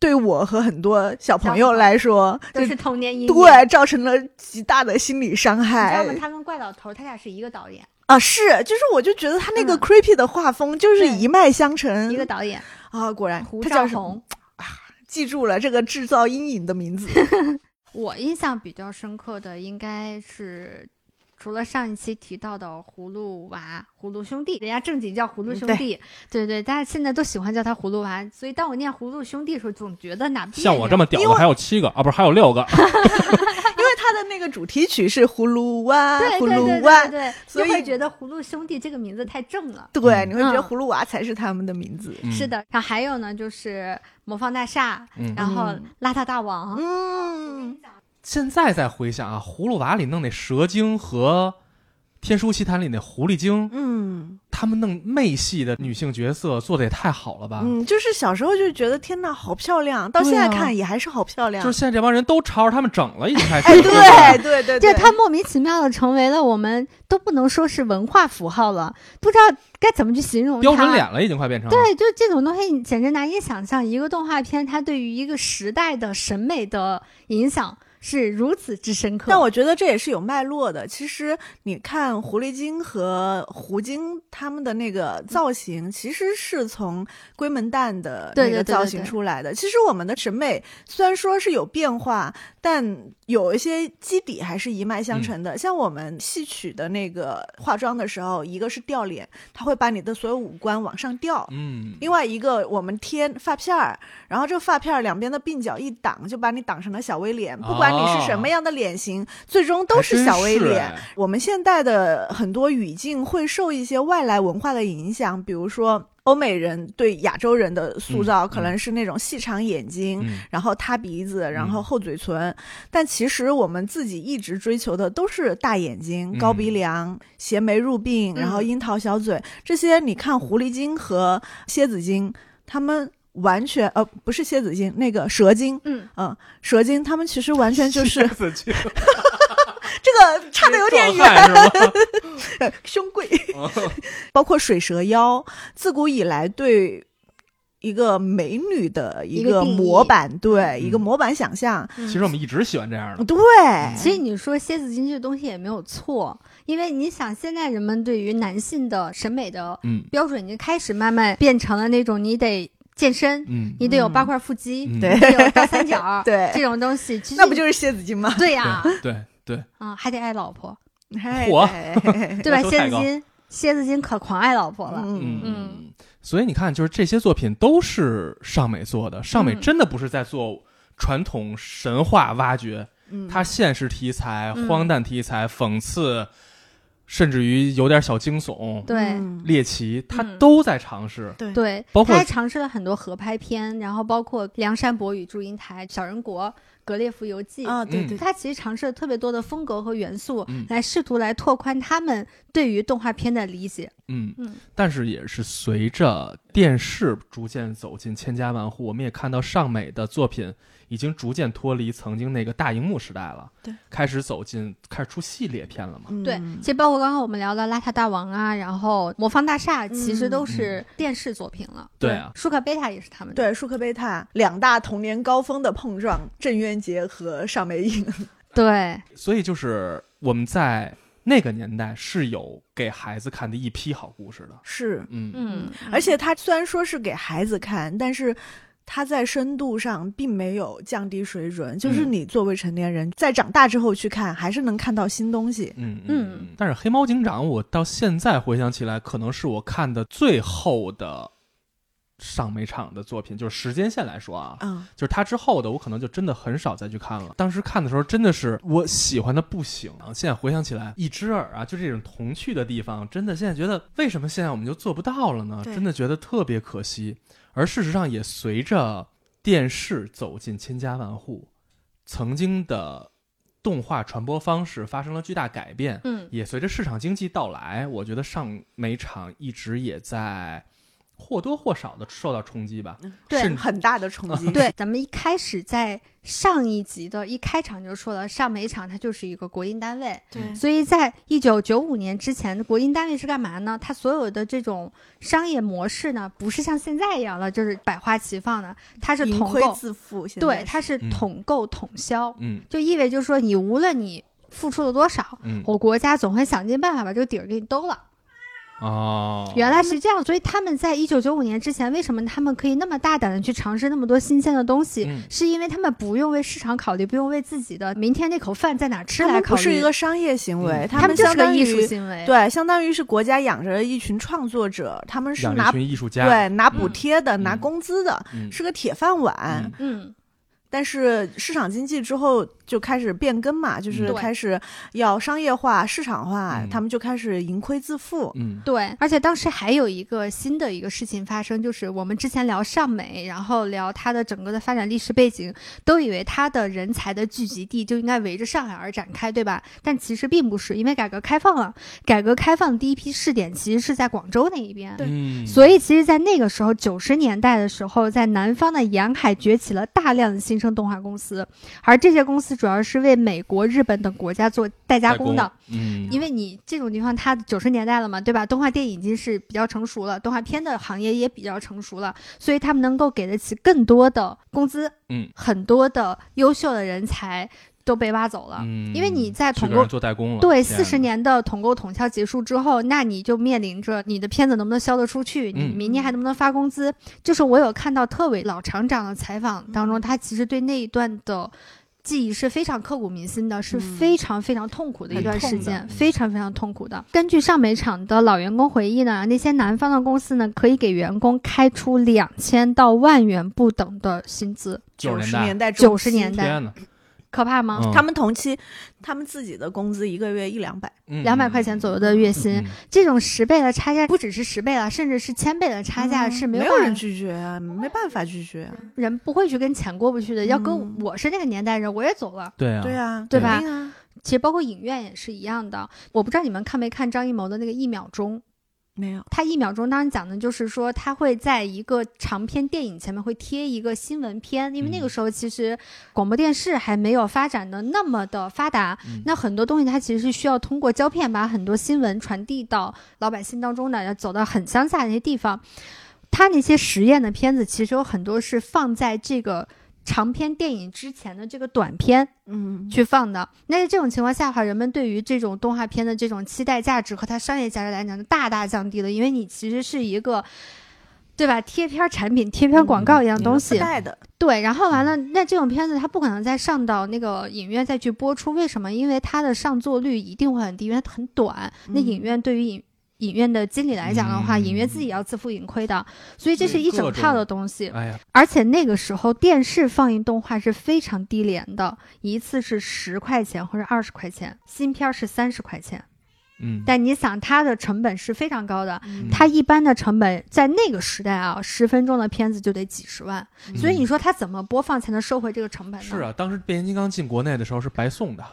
对我和很多小朋友来说，都就是童年阴影。对造成了极大的心理伤你知道吗？害他跟怪老头他俩是一个导演，啊！是，就是我就觉得他那个嗯 creepy 的画风就是一脉相承一个导演啊，果然胡他叫什么兆红。记住了这个制造阴影的名字。我印象比较深刻的应该是除了上一期提到的葫芦娃、葫芦兄弟，人家正经叫葫芦兄嗯弟，对对，大家现在都喜欢叫他葫芦娃，所以当我念葫芦兄弟的时候，总觉得哪别像我这么屌的还有七个啊，不是还有六个。因为它的那个主题曲是葫芦娃，葫对对对芦娃对，对，所以会觉得葫芦兄弟这个名字太正了。对，嗯你会觉得嗯葫芦娃才是他们的名字。嗯是，的，然后还有呢，就是魔方大厦，嗯然后嗯邋遢大王，嗯，现在再回想啊，葫芦娃里弄那蛇精和天书奇谭里那狐狸精，嗯他们弄媚系的女性角色做的也太好了吧？嗯，就是小时候就觉得天呐，好漂亮，到现在看也还是好漂亮。就是现在这帮人都朝着他们整了，已经开始。哎，对对对对，就他莫名其妙的成为了我们都不能说是文化符号了，不知道该怎么去形容它。标准脸了，已经快变成。对，就这种东西，你简直难以想象，一个动画片它对于一个时代的审美的影响是如此之深刻。但我觉得这也是有脉络的。其实你看狐狸精和狐精他们的那个造型，其实是从龟门蛋的那个造型对对对对出来的。其实我们的审美虽然说是有变化，但有一些基底还是一脉相承的。像我们戏曲的那个化妆的时候，一个是吊脸，它会把你的所有五官往上吊。嗯，另外一个，我们贴发片儿，然后这个发片儿两边的鬓角一挡，就把你挡成了小 V 脸。不管你是什么样的脸型，最终都是小 V 脸。我们现代的很多语境会受一些外来文化的影响，比如说欧美人对亚洲人的塑造嗯可能是那种细长眼睛。嗯然后塌鼻子，然后嗯厚嘴唇，但其实我们自己一直追求的都是大眼睛、高鼻嗯梁、斜眉入鬓，然后嗯樱桃小嘴。这些你看狐狸精和蝎子精，他们完全呃不是蝎子精，那个蛇精，嗯，嗯，蛇精，他们其实完全就是 蝎子精。这个差的有点远，胸 贵，包括水蛇腰，自古以来对。一个美女的一个模板，对、一个嗯模板想象，其实我们一直喜欢这样的。对，其实你说蝎子精这东西也没有错，因为你想，现在人们对于男性的审美的嗯。标准已经开始慢慢变成了那种你得健身，嗯，你得有嗯。八块腹肌，嗯。对你得有倒三角，对这种东西，其实那不就是蝎子精吗？对呀，对对对，啊，还得爱老婆，哎嚯对对吧？蝎子精，蝎子精可狂爱老婆了，嗯。嗯嗯。所以你看，就是这些作品都是尚美做的，尚美嗯。真的不是在做传统神话挖掘，嗯。它现实题材、嗯。荒诞题材、讽刺，甚至于有点小惊悚、对。嗯猎奇，它嗯都在尝试。对对，包括他还尝试了很多合拍片，然后包括《梁山伯与祝英台》《小人国》《格列佛游记》啊，对嗯对，他其实尝试了特别多的风格和元素，嗯来试图来拓宽他们对于动画片的理解。嗯，嗯但是也是随着电视逐渐走进千家万户，我们也看到尚美的作品已经逐渐脱离曾经那个大荧幕时代了，对，开始走进开始出系列片了嘛。嗯对，其实包括刚刚我们聊的《邋遢大王》啊，然后《魔方大厦》，其实都嗯是电视作品了。对啊舒克贝塔也是他们。对，舒克贝塔两大童年高峰的碰撞，郑渊洁和尚美影。对所以就是我们在那个年代是有给孩子看的一批好故事的。是，嗯嗯，而且它虽然说是给孩子看，但是。它在深度上并没有降低水准，就是嗯你作为成年人，在长大之后去看，还是能看到新东西。嗯嗯但是《黑猫警长》，我到现在回想起来，可能是我看的最后的上美场的作品，就是时间线来说啊，嗯，就是它之后的，我可能就真的很少再去看了。当时看的时候，真的是我喜欢的不行啊！现在回想起来，一只耳啊，就这种童趣的地方，真的现在觉得为什么现在我们就做不到了呢？真的觉得特别可惜。而事实上，也随着电视走进千家万户，曾经的动画传播方式发生了巨大改变。嗯也随着市场经济到来，我觉得上美场一直也在或多或少的受到冲击吧。对很大的冲击。对，咱们一开始在上一集的一开场就说了，上煤厂它就是一个国营单位，对所以在一九九五年之前，国营单位是干嘛呢？它所有的这种商业模式呢，不是像现在一样的就是百花齐放的，它是统购，自负。对，它是嗯统购统销，嗯就意味着说你无论你付出了多少，嗯，我国家总会想尽办法把这个底儿给你兜了。哦，原来是这样，所以他们在一九九五年之前，为什么他们可以那么大胆的去尝试那么多新鲜的东西？嗯是因为他们不用为市场考虑，不用为自己的明天那口饭在哪吃他来考虑。们不是一个商业行为，嗯他他们就是相当个艺术于行为。对，相当于是国家养着一群创作者，他们是拿群艺术家，对拿补嗯贴的、拿嗯工资的，嗯，是个铁饭碗。嗯嗯，但是市场经济之后就开始变更嘛，就是开始要商业化、市场化，嗯他们就开始盈亏自负。嗯，对，而且当时还有一个新的一个事情发生，就是我们之前聊上美，然后聊它的整个的发展历史背景，都以为它的人才的聚集地就应该围着上海而展开，对吧？但其实并不是，因为改革开放了，改革开放第一批试点其实是在广州那一边。嗯，所以，其实，在那个时候，九十年代的时候，在南方的沿海崛起了大量的新生动画公司，而这些公司主要是为美国、日本等国家做代加工的。，嗯，因为你这种地方，它九十年代了嘛，对吧？动画电影已经是比较成熟了，动画片的行业也比较成熟了，所以他们能够给得起更多的工资，嗯，很多的优秀的人才都被挖走了。嗯，因为你在统购去给人做代工了，对，四十年的统购统销结束之后，那你就面临着你的片子能不能销得出去，你嗯明年还能不能发工资？就是我有看到特委老厂长的采访当中，他其实对那一段的。记忆是非常刻骨铭心的，是嗯非常非常痛苦的一段时间，嗯非常非常痛苦的。根据上美厂的老员工回忆呢，那些南方的公司呢，可以给员工开出两千到万元不等的薪资，九十十年代，代中期，90年代可怕吗？嗯他们同期，他们自己的工资一个月一两百，两百块钱左右的月薪，嗯这种十倍的差价不只是十倍了，甚至是千倍的差价嗯是没有人拒绝啊，没办法拒绝啊。人不会去跟钱过不去的。要跟嗯我是那个年代人，我也走了。对啊，对啊，对吧其实包括影院也是一样的。我不知道你们看没看张艺谋的那个《一秒钟》。没有。他一秒钟当时讲的就是说，他会在一个长篇电影前面会贴一个新闻片，因为那个嗯时候其实广播电视还没有发展的那么的发达，嗯那很多东西它其实是需要通过胶片把很多新闻传递到老百姓当中的，要走到很乡下的那些地方。他那些实验的片子，其实有很多是放在这个长篇电影之前的这个短片嗯，去放的。那在这种情况下的话，人们对于这种动画片的这种期待价值和它商业价值来讲，就大大降低了，因为你其实是一个。对吧？贴片儿产品、贴片儿广告一样东西，附带的，对，然后完了，那这种片子它不可能再上到那个影院再去播出，为什么？因为它的上座率一定会很低，因为它很短。那嗯影院对于影影院的经理来讲的话，嗯影院自己要自负盈亏的，所以这是一整套的东西。哎呀，而且那个时候电视放映动画是非常低廉的，一次是十块钱或者二十块钱，新片儿是三十块钱。嗯，但你想，它的成本是非常高的，嗯它一般的成本在那个时代啊，十分钟的片子就得几十万，所以你说它怎么播放才能收回这个成本呢？是啊，当时变形金刚进国内的时候是白送的，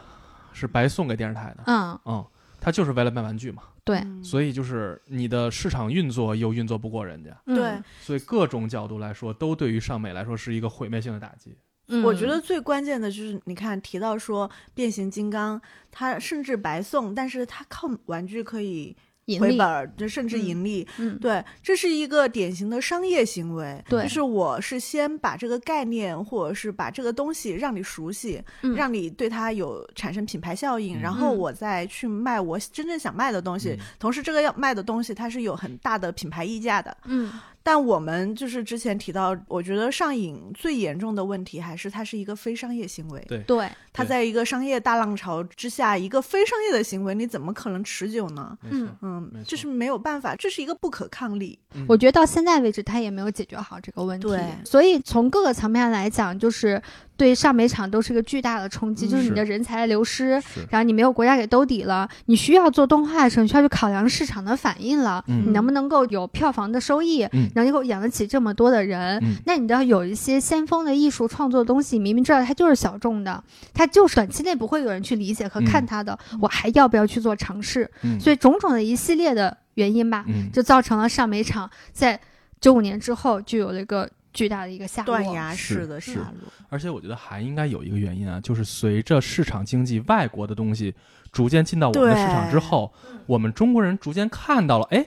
是白送给电视台的，嗯，嗯，它就是为了卖玩具嘛，对，嗯。所以就是你的市场运作又运作不过人家，嗯。对，所以各种角度来说，都对于尚美来说是一个毁灭性的打击。嗯。我觉得最关键的就是，你看提到说变形金刚，它甚至白送，但是它靠玩具可以回本，儿，这甚至嗯盈利。嗯，对，这是一个典型的商业行为。对就是我是先把这个概念，或者是把这个东西让你熟悉，嗯让你对它有产生品牌效应，嗯然后嗯我再去卖我真正想卖的东西。嗯同时，这个要卖的东西它是有很大的品牌溢价的。嗯但我们就是之前提到，我觉得上瘾最严重的问题还是它是一个非商业行为。对对，它在一个商业大浪潮之下，一个非商业的行为，你怎么可能持久呢？嗯，嗯这是没有办法，这是一个不可抗力。嗯我觉得到现在为止，它也没有解决好这个问题。对所以从各个层面来讲，就是对上美厂都是个巨大的冲击，嗯就是你的人才流失，然后你没有国家给兜底了，你需要做动画的时候，你需要去考量市场的反应了，嗯。你能不能够有票房的收益，嗯。能够养得起这么多的人。嗯。那你要有一些先锋的艺术创作东西，明明知道它就是小众的，它就是短期内不会有人去理解和看它的，我还要不要去做尝试？嗯。所以种种的一系列的原因吧，嗯。就造成了上美厂在九五年之后就有了一个巨大的一个下落。断崖式的是下落。而且我觉得还应该有一个原因啊，就是随着市场经济外国的东西逐渐进到我们的市场之后，我们中国人逐渐看到了，哎，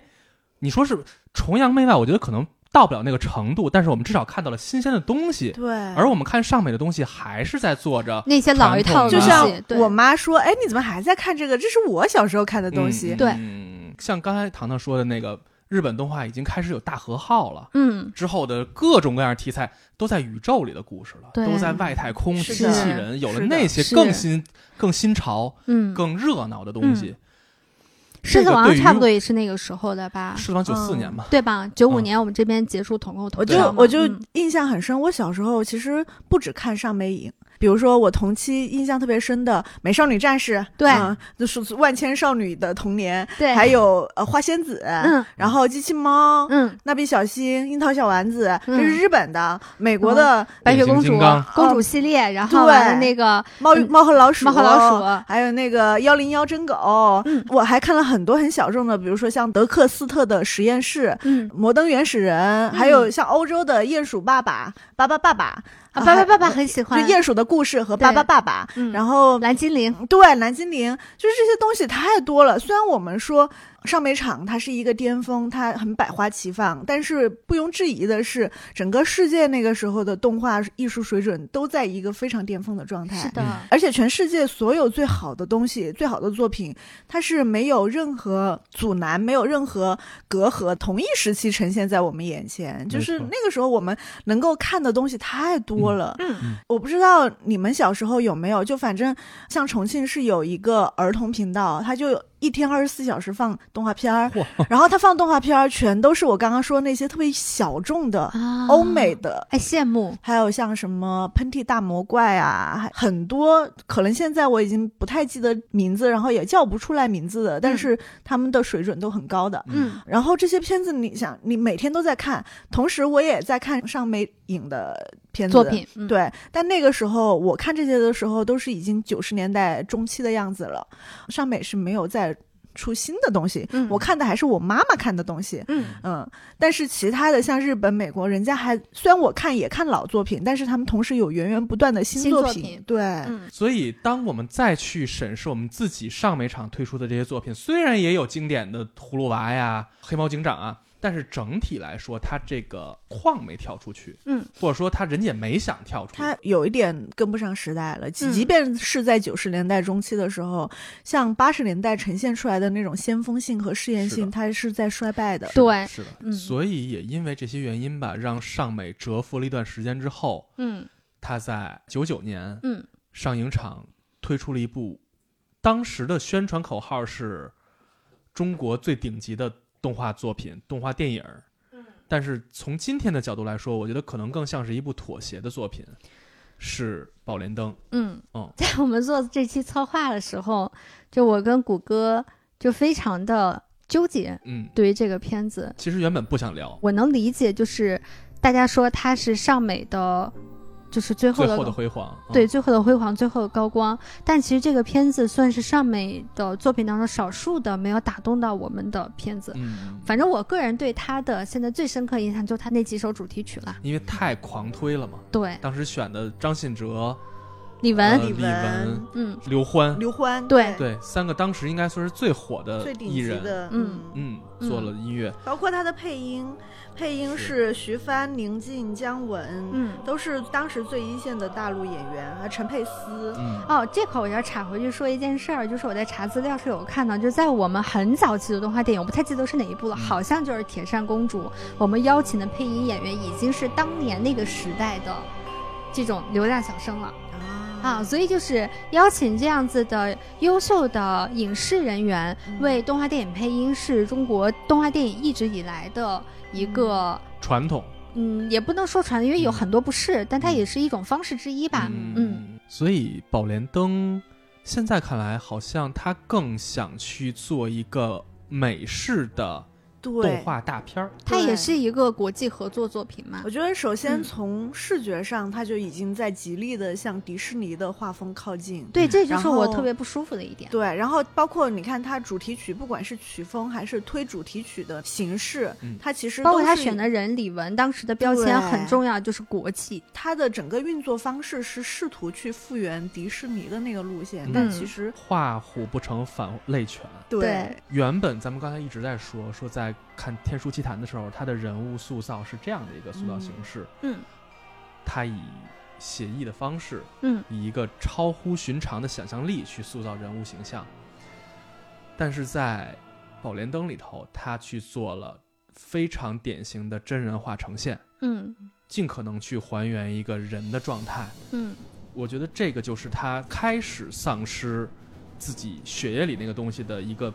你说是崇洋媚外，我觉得可能到不了那个程度，但是我们至少看到了新鲜的东西。对，而我们看上美的东西，还是在做着那些老一套的就东西，像我妈说：“哎，你怎么还在看这个？这是我小时候看的东西。嗯对嗯像刚才糖糖说的那个，日本动画已经开始有大和号了。嗯，之后的各种各样的题材都在宇宙里的故事了，对。都在外太空、机器人，有了那些更新、更新潮、嗯，更热闹的东西。狮子王差不多也是那个时候的吧，狮子王九四嗯年嘛，对吧？九五嗯年我们这边结束统购投我票嘛。就我就嗯。印象很深，我小时候其实不止看上美影。比如说，我同期印象特别深的《美少女战士》，对。嗯，就是万千少女的童年，对，还有呃花仙子，嗯。然后机器猫，嗯，蜡笔小新、樱桃小丸子，嗯。这是日本的，美国的白雪公主公主系列，然后对。那个猫嗯。猫和老鼠，猫和老鼠。还有那个幺零幺真狗，嗯。我还看了很多很小众的，比如说像德克斯特的实验室。嗯。摩登原始人，还有像欧洲的鼹鼠爸爸、巴巴爸爸，啊，爸爸爸爸很喜欢就鼹鼠的故事和巴巴爸爸，嗯然后蓝精灵，对蓝精灵，就是这些东西太多了。虽然我们说上美场它是一个巅峰，它很百花齐放，但是不容置疑的是，整个世界那个时候的动画艺术水准都在一个非常巅峰的状态。是的，而且全世界所有最好的东西、最好的作品，它是没有任何阻拦、没有任何隔阂，同一时期呈现在我们眼前。就是那个时候，我们能够看的东西太多了。嗯我不知道你们小时候有没有，就反正像重庆是有一个儿童频道，它就一天二十四小时放动画片儿，然后他放动画片儿全都是我刚刚说那些特别小众的啊，欧美的。哎，羡慕，还有像什么喷嚏大魔怪啊，还很多可能现在我已经不太记得名字，然后也叫不出来名字的，但是他们的水准都很高的。嗯。然后这些片子，你想，你每天都在看，同时我也在看上美影的片子。作品，嗯，对，但那个时候我看这些的时候，都是已经九十年代中期的样子了。上美是没有再出新的东西，嗯我看的还是我妈妈看的东西。嗯嗯，但是其他的像日本、美国，人家还虽然我看也看老作品，但是他们同时有源源不断的新新作品。作品对，嗯所以，当我们再去审视我们自己上美场推出的这些作品，虽然也有经典的葫芦娃呀、黑猫警长啊，但是整体来说，他这个框没跳出去，嗯，或者说他人家也没想跳出去。他有一点跟不上时代了。即便是在九十年代中期的时候，像八十年代呈现出来的那种先锋性和试验性，是它是在衰败的。对。是的，嗯。所以也因为这些原因吧，让上美蛰伏了一段时间之后，嗯。他在九九年嗯。上影厂推出了一部，当时的宣传口号是中国最顶级的动画作品、动画电影儿。但是从今天的角度来说，我觉得可能更像是一部妥协的作品，是《宝莲灯》。嗯。嗯，在我们做这期策划的时候，就我跟谷歌就非常的纠结，嗯，对于这个片子，其实原本不想聊，我能理解，就是大家说它是上美的，就是最后的最后的辉煌。嗯对，最后的辉煌，最后的高光。但其实这个片子算是上美的作品当中少数的没有打动到我们的片子。嗯，反正我个人对他的现在最深刻印象就是他那几首主题曲了。因为太狂推了嘛。对，当时选的张信哲、李玟，呃李李玟、嗯。刘欢，刘欢对。对，三个当时应该算是最火的最顶艺人。级的，嗯。嗯，嗯做了音乐，包括他的配音，配音是。徐帆、宁静、姜文，嗯。都是当时最一线的大陆演员，啊陈佩斯。嗯，哦，这块我要插回去说一件事儿，就是我在查资料时有看到，就在我们很早期的动画电影，我不太记得是哪一部了，嗯。好像就是《铁扇公主》，我们邀请的配音演员已经是当年那个时代的这种流量小生了。啊，所以就是邀请这样子的优秀的影视人员嗯。为动画电影配音，是中国动画电影一直以来的一个，传统。嗯，也不能说传，因为有嗯很多不是，但它也是一种方式之一吧。嗯。嗯，所以宝莲灯现在看来，好像他更想去做一个美式的动，画大片儿。它也是一个国际合作作品嘛我。觉得首先嗯从视觉上，它就已经在极力的向迪士尼的画风靠近。对，这就是我特别不舒服的一点。对，然后包括你看它主题曲，不管是曲风还是推主题曲的形式，嗯它其实包括他选的人李玟，当时的标签很重要，就是国际。它的整个运作方式是试图去复原迪士尼的那个路线，嗯但其实画虎不成反类犬。对原本咱们刚才一直在说，说在看《天书奇谭》的时候，他的人物塑造是这样的一个塑造形式，嗯他以写意的方式，嗯以一个超乎寻常的想象力去塑造人物形象。但是在宝莲灯》里头，他去做了非常典型的真人化呈现，嗯尽可能去还原一个人的状态。嗯我觉得这个就是他开始丧失自己血液里那个东西的一个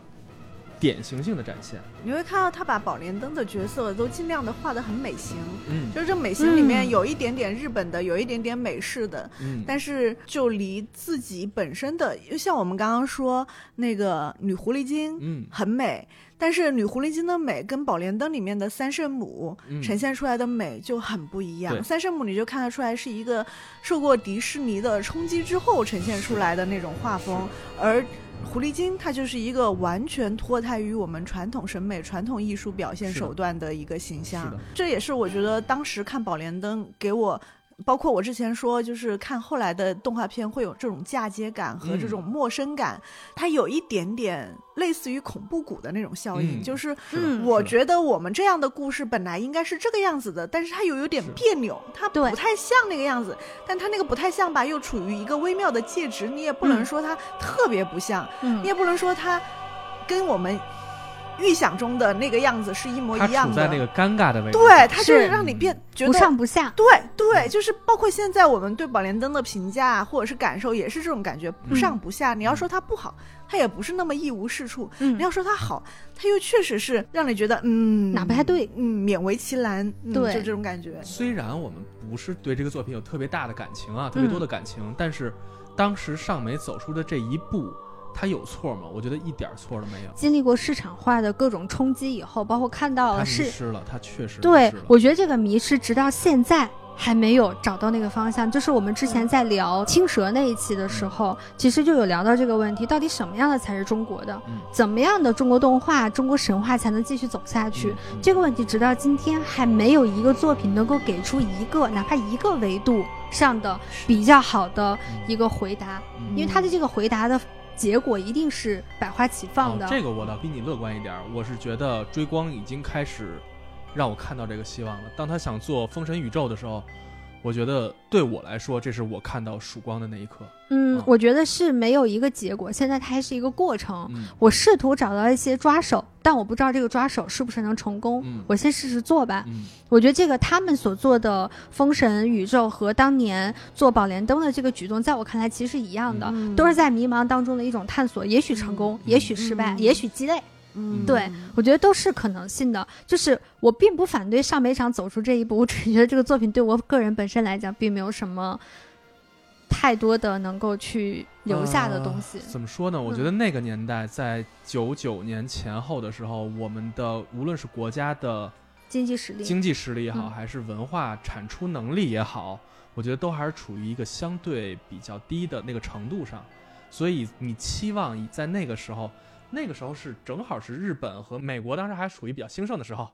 典型性的展现。你会看到他把宝莲灯的角色都尽量的画得很美型，嗯就是这美型里面嗯有一点点日本的，有一点点美式的，嗯，但是就离自己本身的，就像我们刚刚说那个女狐狸精，嗯很美，但是女狐狸精的美跟宝莲灯里面的三圣母嗯呈现出来的美就很不一样。对三圣母你就看得出来是一个受过迪士尼的冲击之后呈现出来的那种画风，而。狐狸精它就是一个完全脱胎于我们传统审美、传统艺术表现手段的一个形象。这也是我觉得当时看宝莲灯给我包括我之前说，就是看后来的动画片会有这种嫁接感和这种陌生感，它有一点点类似于恐怖谷的那种效应，嗯就是我觉得我们这样的故事本来应该是这个样子的，但是它又有点别扭，它不太像那个样子，但它那个不太像吧，又处于一个微妙的介质，你也不能嗯。说它特别不像，嗯。你也不能说它跟我们预想中的那个样子是一模一样的。处在那个尴尬的位置。对，它就是是让你变觉得不得上不下。对对，就是包括现在我们对宝莲灯的评价或者是感受，也是这种感觉，不上不下。你要说它不好，它也不是那么一无是处；嗯你要说它好，它又确实是让你觉得，嗯，哪不太对嗯，勉为其难，嗯、对就这种感觉。虽然我们不是对这个作品有特别大的感情啊，特别多的感情，但是当时尚美走出的这一步，他有错吗？我觉得一点错都没有。经历过市场化的各种冲击以后，包括看到了是，失了，他确实对我觉得这个迷失直到现在。还没有找到那个方向，就是我们之前在聊青蛇那一期的时候，其实就有聊到这个问题，到底什么样的才是中国的？嗯怎么样的中国动画、中国神话才能继续走下去？嗯嗯这个问题直到今天还没有一个作品能够给出一个哪怕一个维度上的比较好的一个回答，嗯因为他的这个回答的结果一定是百花齐放的。哦这个我倒比你乐观一点，我是觉得追光已经开始让我看到这个希望了。当他想做封神宇宙的时候，我觉得对我来说，这是我看到曙光的那一刻。嗯嗯，我觉得是没有一个结果，现在它还是一个过程。嗯我试图找到一些抓手，但我不知道这个抓手是不是能成功。嗯我先试试做吧。嗯我觉得这个他们所做的封神宇宙和当年做宝莲灯的这个举动，在我看来其实是一样的，嗯都是在迷茫当中的一种探索，也许成功，嗯也许失败，嗯也许鸡肋。嗯，对我觉得都是可能性的。就是我并不反对上美场走出这一步，我只是觉得这个作品对我个人本身来讲，并没有什么太多的能够去留下的东西。呃怎么说呢？我觉得那个年代，在九九年前后的时候，我们的无论是国家的经济实力，经济实力也好，嗯还是文化产出能力也好，我觉得都还是处于一个相对比较低的那个程度上。所以你期望在那个时候，那个时候是正好是日本和美国当时还处于比较兴盛的时候。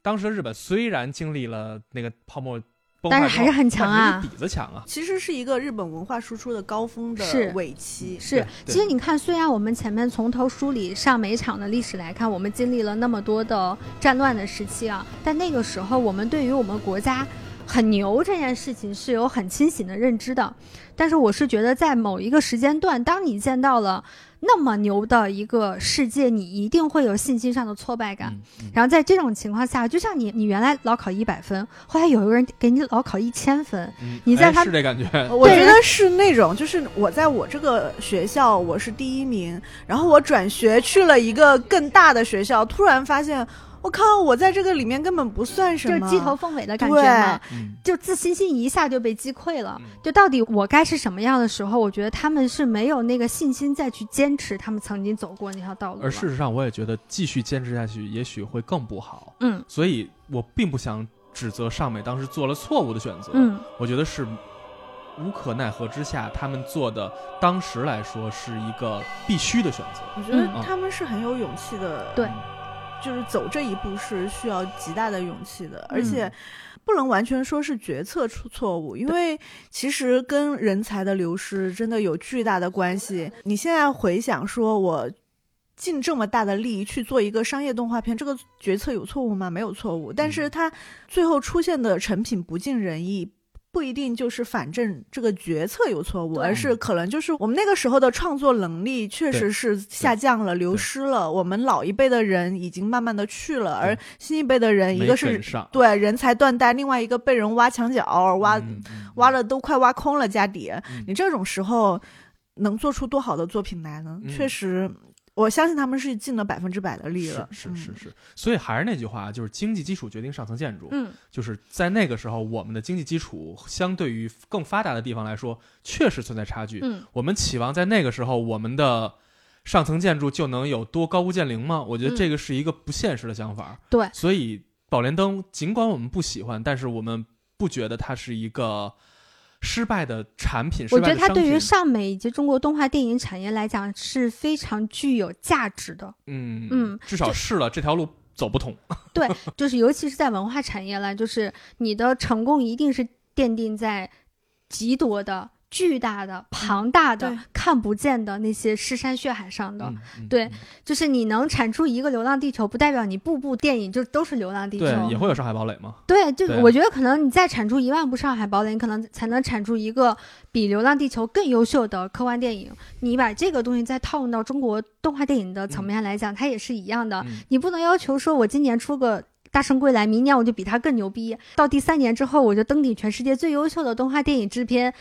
当时的日本虽然经历了那个泡沫崩坏，但是还是很强啊底子强啊。其实是一个日本文化输出的高峰的尾期。是，对其实你看，虽然我们前面从头梳理上美场的历史来看，我们经历了那么多的战乱的时期啊，但那个时候我们对于我们国家很牛这件事情是有很清醒的认知的。但是我是觉得，在某一个时间段，当你见到了那么牛的一个世界，你一定会有信心上的挫败感。嗯嗯然后在这种情况下，就像你，你原来老考一百分，后来有一个人给你老考一千分，嗯你在他哎是这感觉，我觉得是那种，就是我在我这个学校我是第一名，然后我转学去了一个更大的学校，突然发现，我靠，我在这个里面根本不算什么，就是鸡头凤尾的感觉嘛。嗯就自信心一下就被击溃了。嗯就到底我该是什么样的时候，我觉得他们是没有那个信心再去坚持他们曾经走过那条道路。而事实上，我也觉得继续坚持下去，也许会更不好。嗯所以我并不想指责尚美当时做了错误的选择。嗯，我觉得是无可奈何之下，他们做的，当时来说是一个必须的选择。我觉得嗯他们是很有勇气的，对，就是走这一步是需要极大的勇气的，嗯而且不能完全说是决策出错误，因为其实跟人才的流失真的有巨大的关系。你现在回想说，我。尽这么大的力去做一个商业动画片，这个决策有错误吗？没有错误，但是它最后出现的成品不尽人意，不一定就是反正这个决策有错误，而是可能就是我们那个时候的创作能力确实是下降了、流失了。我们老一辈的人已经慢慢的去了，而新一辈的人，一个是，对人才断代，另外一个被人挖墙角，挖、挖了都快挖空了家底。嗯你这种时候能做出多好的作品来呢？嗯确实，我相信他们是尽了百分之百的力了。嗯是是是是，所以还是那句话，就是经济基础决定上层建筑。嗯，就是在那个时候，我们的经济基础相对于更发达的地方来说，确实存在差距。嗯，我们期望在那个时候，我们的上层建筑就能有多高屋建瓴吗？我觉得嗯这个是一个不现实的想法。对所以宝莲灯尽管我们不喜欢，但是我们不觉得它是一个失败的产品。我觉得它对于品上美以及中国动画电影产业来讲是非常具有价值的。嗯嗯至少试了这条路走不通。对就是尤其是在文化产业了，就是你的成功一定是奠定在极多的、巨大的、庞大的、对看不见的那些尸山血海上的。对嗯就是你能产出一个《流浪地球》，不代表你部部电影就都是《流浪地球对》。也会有上海堡垒吗？对，就我觉得可能你再产出一万部《上海堡垒》，你可能才能产出一个比《流浪地球》更优秀的科幻电影。你把这个东西再套用到中国动画电影的层面来讲，它也是一样的。嗯你不能要求说我今年出个。大圣归来，明年我就比他更牛逼。到第三年之后，我就登顶全世界最优秀的动画电影制片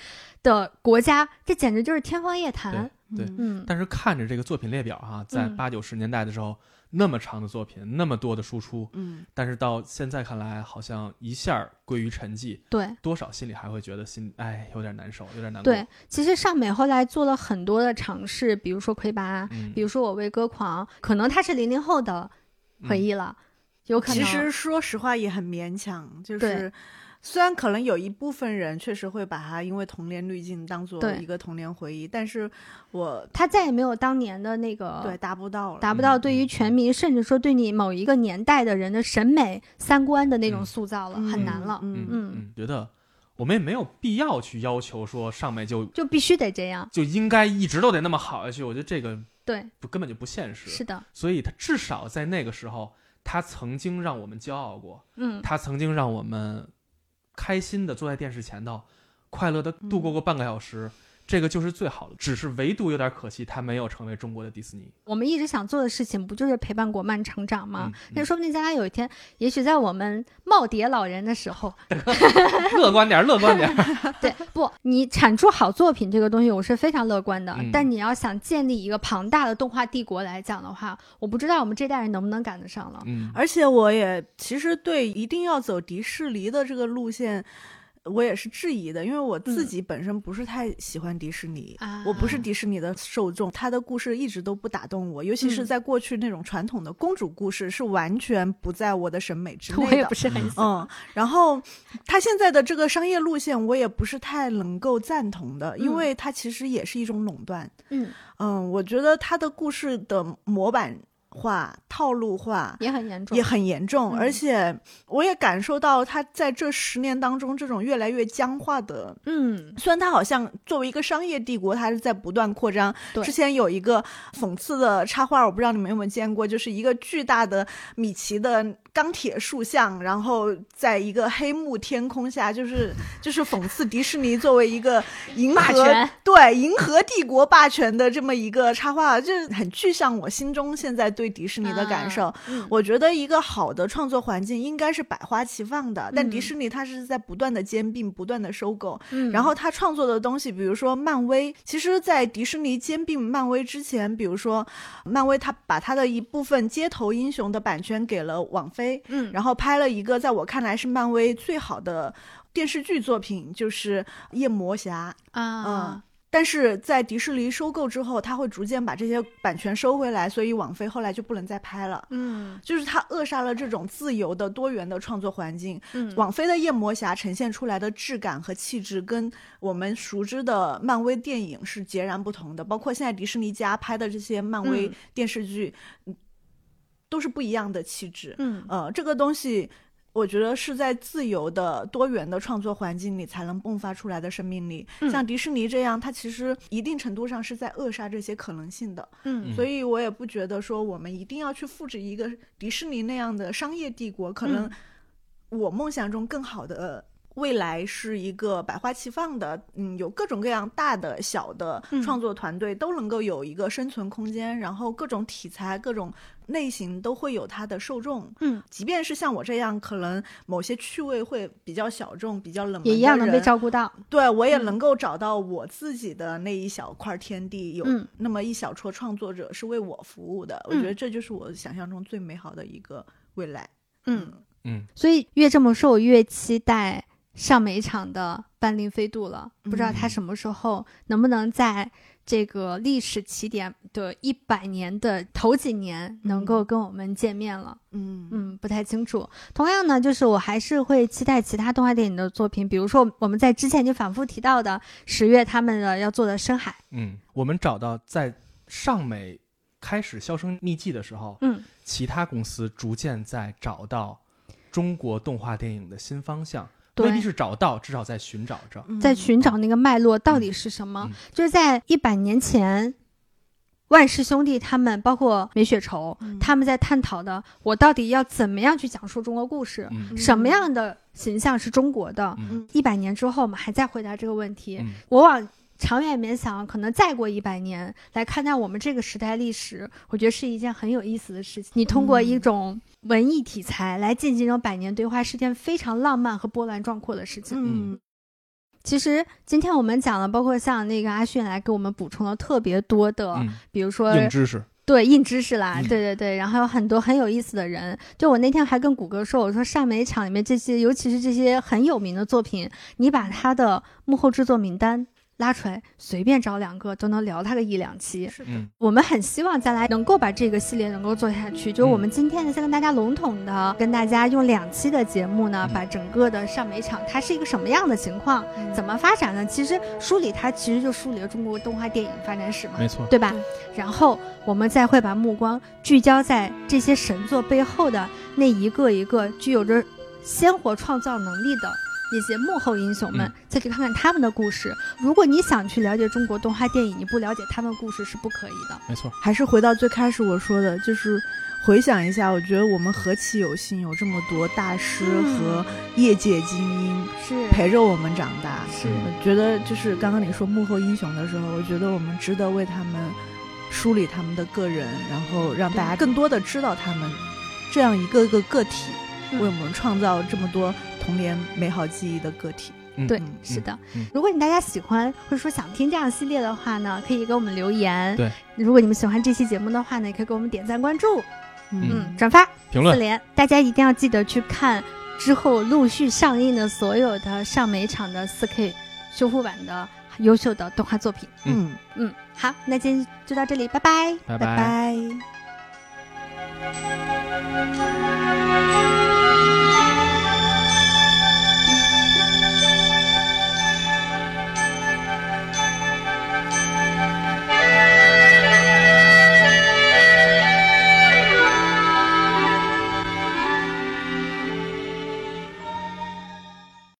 的国家，这简直就是天方夜谭。对嗯嗯，但是看着这个作品列表哈、在嗯八九十年代的时候，那么长的作品，那么多的输出，嗯，但是到现在看来，好像一下归于沉寂，对。多少心里还会觉得心哎有点难受，有点难过。对，其实尚美后来做了很多的尝试，比如说魁拔，嗯，比如说我为歌狂，可能他是零零后的回忆了，有可能。其实说实话也很勉强，就对是虽然可能有一部分人确实会把它因为童年滤镜当做一个童年回忆，但是我他再也没有当年的那个对达不到了。达不到嗯对于嗯全民，甚至说对你某一个年代的人的审美、三观的那种嗯塑造了，嗯很难了，嗯嗯嗯，觉得我们也没有必要去要求说上面就就必须得这样。就应该一直都得那么好下去。我觉得这个对，不根本就不现实。是的，所以他至少在那个时候，他曾经让我们骄傲过，嗯，他曾经让我们开心的坐在电视前头，快乐的度过过半个小时。这个就是最好的，只是唯独有点可惜，他没有成为中国的迪士尼。我们一直想做的事情，不就是陪伴国漫成长吗？嗯那说不定将来有一天，也许在我们耄耋老人的时候，乐观点儿，乐观点儿。对，不，你产出好作品这个东西，我是非常乐观的。嗯但你要想建立一个庞大的动画帝国来讲的话，我不知道我们这代人能不能赶得上了。嗯，而且我也其实对一定要走迪士尼的这个路线，我也是质疑的，因为我自己本身不是太喜欢迪士尼。啊我不是迪士尼的受众，他的故事一直都不打动我，尤其是嗯在过去那种传统的公主故事，是完全不在我的审美之内的我也不。是很喜欢。嗯，然后他现在的这个商业路线，我也不是太能够赞同的，因嗯为它其实也是一种垄断。嗯，嗯，我觉得他的故事的模板化、套路化也很严重。也很严重，嗯而且我也感受到他在这十年当中这种越来越僵化的。嗯，虽然他好像作为一个商业帝国，它是在不断扩张。对之前有一个讽刺的插画，我不知道你们有没有见过，就是一个巨大的米奇的钢铁塑像，然后在一个黑幕天空下，就是就是讽刺迪士尼作为一个银河对银河帝国霸权的这么一个插画，就是很具象我心中现在对迪士尼的感受。嗯我觉得一个好的创作环境应该是百花齐放的，但嗯迪士尼它是在不断的兼并、不断的收购，嗯然后它创作的东西，比如说漫威，其实，在迪士尼兼并漫威之前，比如说漫威，它把它的一部分街头英雄的版权给了网飞，嗯，然后拍了一个在我看来是漫威最好的电视剧作品，就是《夜魔侠》。啊，嗯但是在迪士尼收购之后，他会逐渐把这些版权收回来，所以网飞后来就不能再拍了。嗯就是他扼杀了这种自由的、多元的创作环境。嗯，网飞的夜魔侠呈现出来的质感和气质，跟我们熟知的漫威电影是截然不同的。包括现在迪士尼家拍的这些漫威嗯电视剧，嗯都是不一样的气质。嗯呃，这个东西。我觉得是在自由的、多元的创作环境里才能迸发出来的生命力。嗯像迪士尼这样，它其实一定程度上是在扼杀这些可能性的。嗯所以我也不觉得说我们一定要去复制一个迪士尼那样的商业帝国，可能嗯我梦想中更好的未来是一个百花齐放的，嗯，有各种各样大的、小的嗯创作团队都能够有一个生存空间，然后各种题材、各种类型都会有它的受众。嗯，即便是像我这样，可能某些趣味会比较小众、比较冷门，也一样能被。照顾到。对我也嗯能够找到我自己的那一小块天地，有嗯那么一小撮创作者是为我服务的。我嗯觉得这就是我想象中最美好的一个未来。嗯，嗯，所以越这么说，我越期待上美场的斑羚飞渡了。不知道他嗯什么时候能不能在这个历史起点的一百年的头几年能够跟我们见面了。嗯嗯，不太清楚。同样呢，就是我还是会期待其他动画电影的作品，比如说我们在之前就反复提到的十月他们的要做的《深海》。嗯，我们找到在上美开始销声匿迹的时候，嗯，其他公司逐渐在找到中国动画电影的新方向，对未必是找到，至少在寻找着。嗯在寻找那个脉络到底是什么。嗯就是在一百年前，万氏兄弟他们，包括梅雪愁，嗯他们在探讨的，我到底要怎么样去讲述中国故事，嗯什么样的形象是中国的。嗯一百年之后，我们还在回答这个问题。嗯我往长远面想，可能再过一百年来看待我们这个时代历史，我觉得是一件很有意思的事情。你通过一种文艺题材来进行这种百年对话，是件非常浪漫和波澜壮阔的事情。嗯其实今天我们讲了，包括像那个阿迅来给我们补充了特别多的，嗯，比如说硬知识。对硬知识啦，嗯对对对，然后有很多很有意思的人。就我那天还跟谷歌说，我说上美场里面这些，尤其是这些很有名的作品，你把他的幕后制作名单拉出来，随便找两个都能聊他个一两期。是的，嗯我们很希望将来能够把这个系列能够做下去。就是我们今天呢，先跟大家笼统的跟大家用两期的节目呢，嗯把整个的上美场它是一个什么样的情况，嗯怎么发展呢？其实梳理它其实就梳理了中国动画电影发展史嘛，没错。对吧？然后我们再会把目光聚焦在这些神作背后的那一个一个具有着鲜活创造能力的那些幕后英雄们，嗯再去看看他们的故事。如果你想去了解中国动画电影，你不了解他们故事是不可以的。没错。还是回到最开始我说的，就是回想一下，我觉得我们何其有幸，有这么多大师嗯和业界精英是陪着我们长大。是我觉得就是刚刚你说幕后英雄的时候，我觉得我们值得为他们梳理他们的个人，然后让大家更多的知道他们这样一个个个体，嗯为我们创造这么多童年美好记忆的个体，对，是的。如果你大家喜欢，或者说想听这样系列的话呢，可以给我们留言；对，如果你们喜欢这期节目的话呢，也可以给我们点赞、关注。嗯，转发、评论、四连，大家一定要记得去看之后陆续上映的所有的上美场的四 K 修复版的优秀的动画作品。嗯嗯，好。那今天就到这里，拜拜，拜拜。